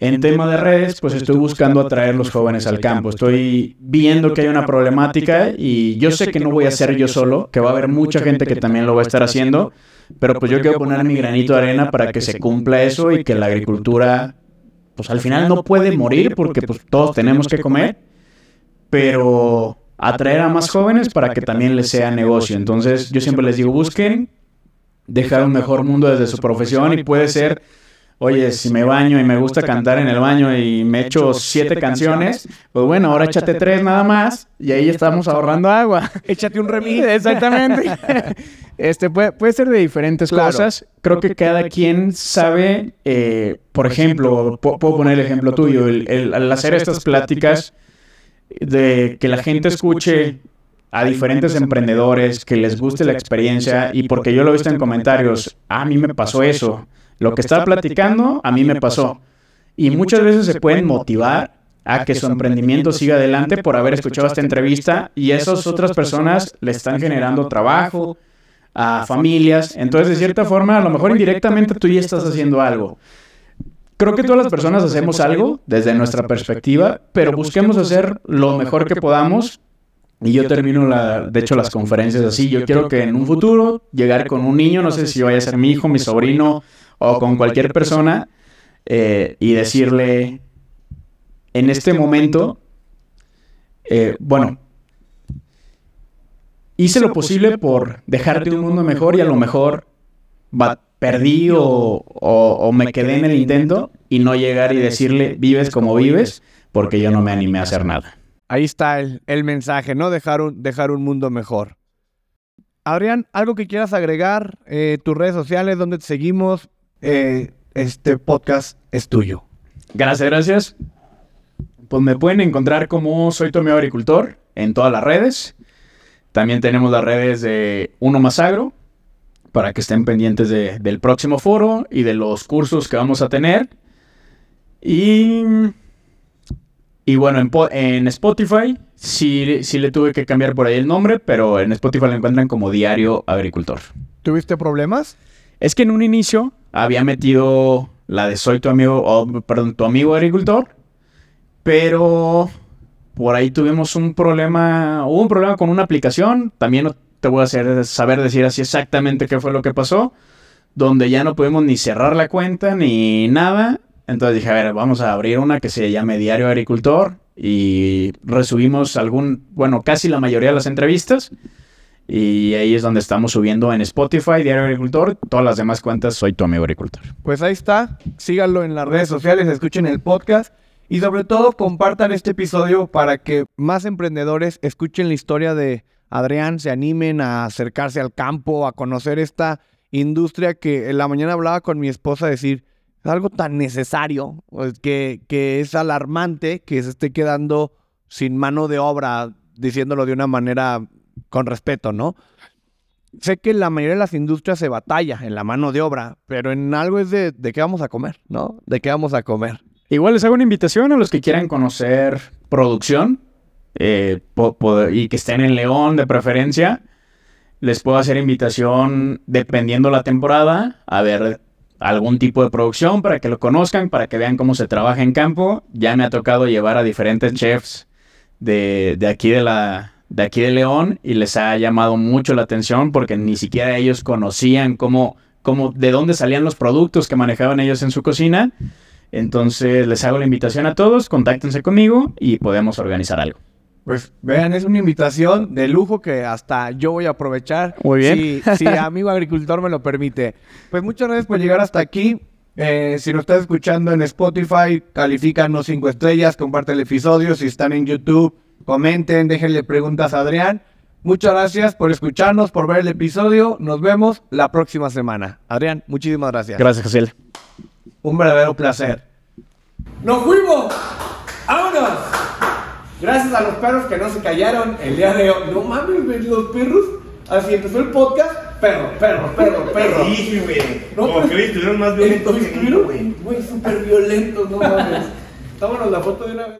En tema de redes, pues estoy buscando atraer los jóvenes al campo. Estoy viendo que hay una problemática y yo sé que no voy a ser yo solo, que va a haber mucha gente que también lo va a estar haciendo, pero pues yo quiero poner mi granito de arena para que se cumpla eso y que la agricultura, pues al final no puede morir porque pues todos tenemos que comer, pero atraer a más jóvenes para que también les sea negocio. Entonces yo siempre les digo, busquen dejar un mejor mundo desde su profesión y puede ser Oye, si me baño y me gusta cantar en el baño y me echo siete canciones, pues bueno, ahora échate tres nada más y ahí estamos ahorrando agua. [LAUGHS] Échate un remix. [LAUGHS] Exactamente. [LAUGHS] Este puede, puede ser de diferentes cosas. Creo que cada quien sabe, eh, por ejemplo, puedo poner el ejemplo tuyo, al hacer estas pláticas de que la gente escuche a diferentes emprendedores, que les guste la experiencia y porque yo lo he visto en comentarios, a mí me pasó eso lo que está platicando a mí me pasó. Y muchas veces se pueden motivar a que su emprendimiento siga adelante por haber escuchado esta entrevista y esas otras personas le están generando trabajo a familias. Entonces, de cierta forma, a lo mejor indirectamente tú ya estás haciendo algo. Creo que todas las personas hacemos algo desde nuestra perspectiva, pero busquemos hacer lo mejor que podamos. Y yo termino, la, de hecho, las conferencias así. Yo quiero que en un futuro llegar con un niño, no sé si vaya a ser mi hijo, mi sobrino o con cualquier persona eh, y decirle, en este momento, eh, bueno, hice lo posible por dejarte un mundo mejor y a lo mejor perdí o, me quedé en el intento y no llegar y decirle, vives como vives, porque yo no me animé a hacer nada. Ahí está el, mensaje, ¿no? Dejar un, dejar un mundo mejor. Adrián, ¿algo que quieras agregar? Eh, tus redes sociales, ¿dónde te seguimos? Eh, este podcast es tuyo. Gracias, gracias. Pues me pueden encontrar como Soy amigo agricultor en todas las redes. También tenemos las redes de Uno Más Agro para que estén pendientes del próximo foro y de los cursos que vamos a tener. Y, y bueno, en, en Spotify sí, sí, le tuve que cambiar por ahí el nombre, pero en Spotify lo encuentran como Diario Agricultor. ¿Tuviste problemas? Es que en un inicio había metido la de soy tu amigo, o perdón, tu amigo agricultor, pero por ahí tuvimos un problema, hubo un problema con una aplicación, también te voy a hacer saber decir así exactamente qué fue lo que pasó, donde ya no pudimos ni cerrar la cuenta ni nada, entonces dije, a ver, vamos a abrir una que se llame Diario Agricultor y resubimos algún, bueno, casi la mayoría de las entrevistas. Y ahí es donde estamos subiendo en Spotify, Diario Agricultor. Todas las demás cuentas, soy tu amigo agricultor. Pues ahí está. Síganlo en las redes sociales, escuchen el podcast. Y sobre todo, compartan este episodio para que más emprendedores escuchen la historia de Adrián, se animen a acercarse al campo, a conocer esta industria que en la mañana hablaba con mi esposa, decir, es algo tan necesario, pues, que, que es alarmante que se esté quedando sin mano de obra, diciéndolo de una manera con respeto, ¿no? Sé que la mayoría de las industrias se batalla en la mano de obra, pero en algo es de, de qué vamos a comer, ¿no? De qué vamos a comer. Igual les hago una invitación a los que quieran conocer producción eh, y que estén en León de preferencia. Les puedo hacer invitación dependiendo la temporada a ver algún tipo de producción para que lo conozcan, para que vean cómo se trabaja en campo. Ya me ha tocado llevar a diferentes chefs de, de aquí de la, de aquí de León y les ha llamado mucho la atención porque ni siquiera ellos conocían cómo, cómo, de dónde salían los productos que manejaban ellos en su cocina. Entonces les hago la invitación a todos, contáctense conmigo y podemos organizar algo. Pues vean, es una invitación de lujo que hasta yo voy a aprovechar. Muy bien. Si, [LAUGHS] amigo agricultor me lo permite. Pues muchas gracias por llegar hasta aquí. Eh, si nos estás escuchando en Spotify, califícanos cinco estrellas, comparte el episodio. Si están en YouTube, comenten, déjenle preguntas a Adrián. Muchas gracias por escucharnos, por ver el episodio. Nos vemos la próxima semana. Adrián, muchísimas gracias. Gracias, José. Un verdadero placer. ¡Nos fuimos! ¡Vámonos! Gracias a los perros que no se callaron el día de hoy. No mames, los perros. Así empezó el podcast. Perro, perro, perro, perro. Sí, güey. No, Como pues, que estuvieron más violentos Estuvieron, güey. súper violentos, no mames. Vámonos la foto de una vez.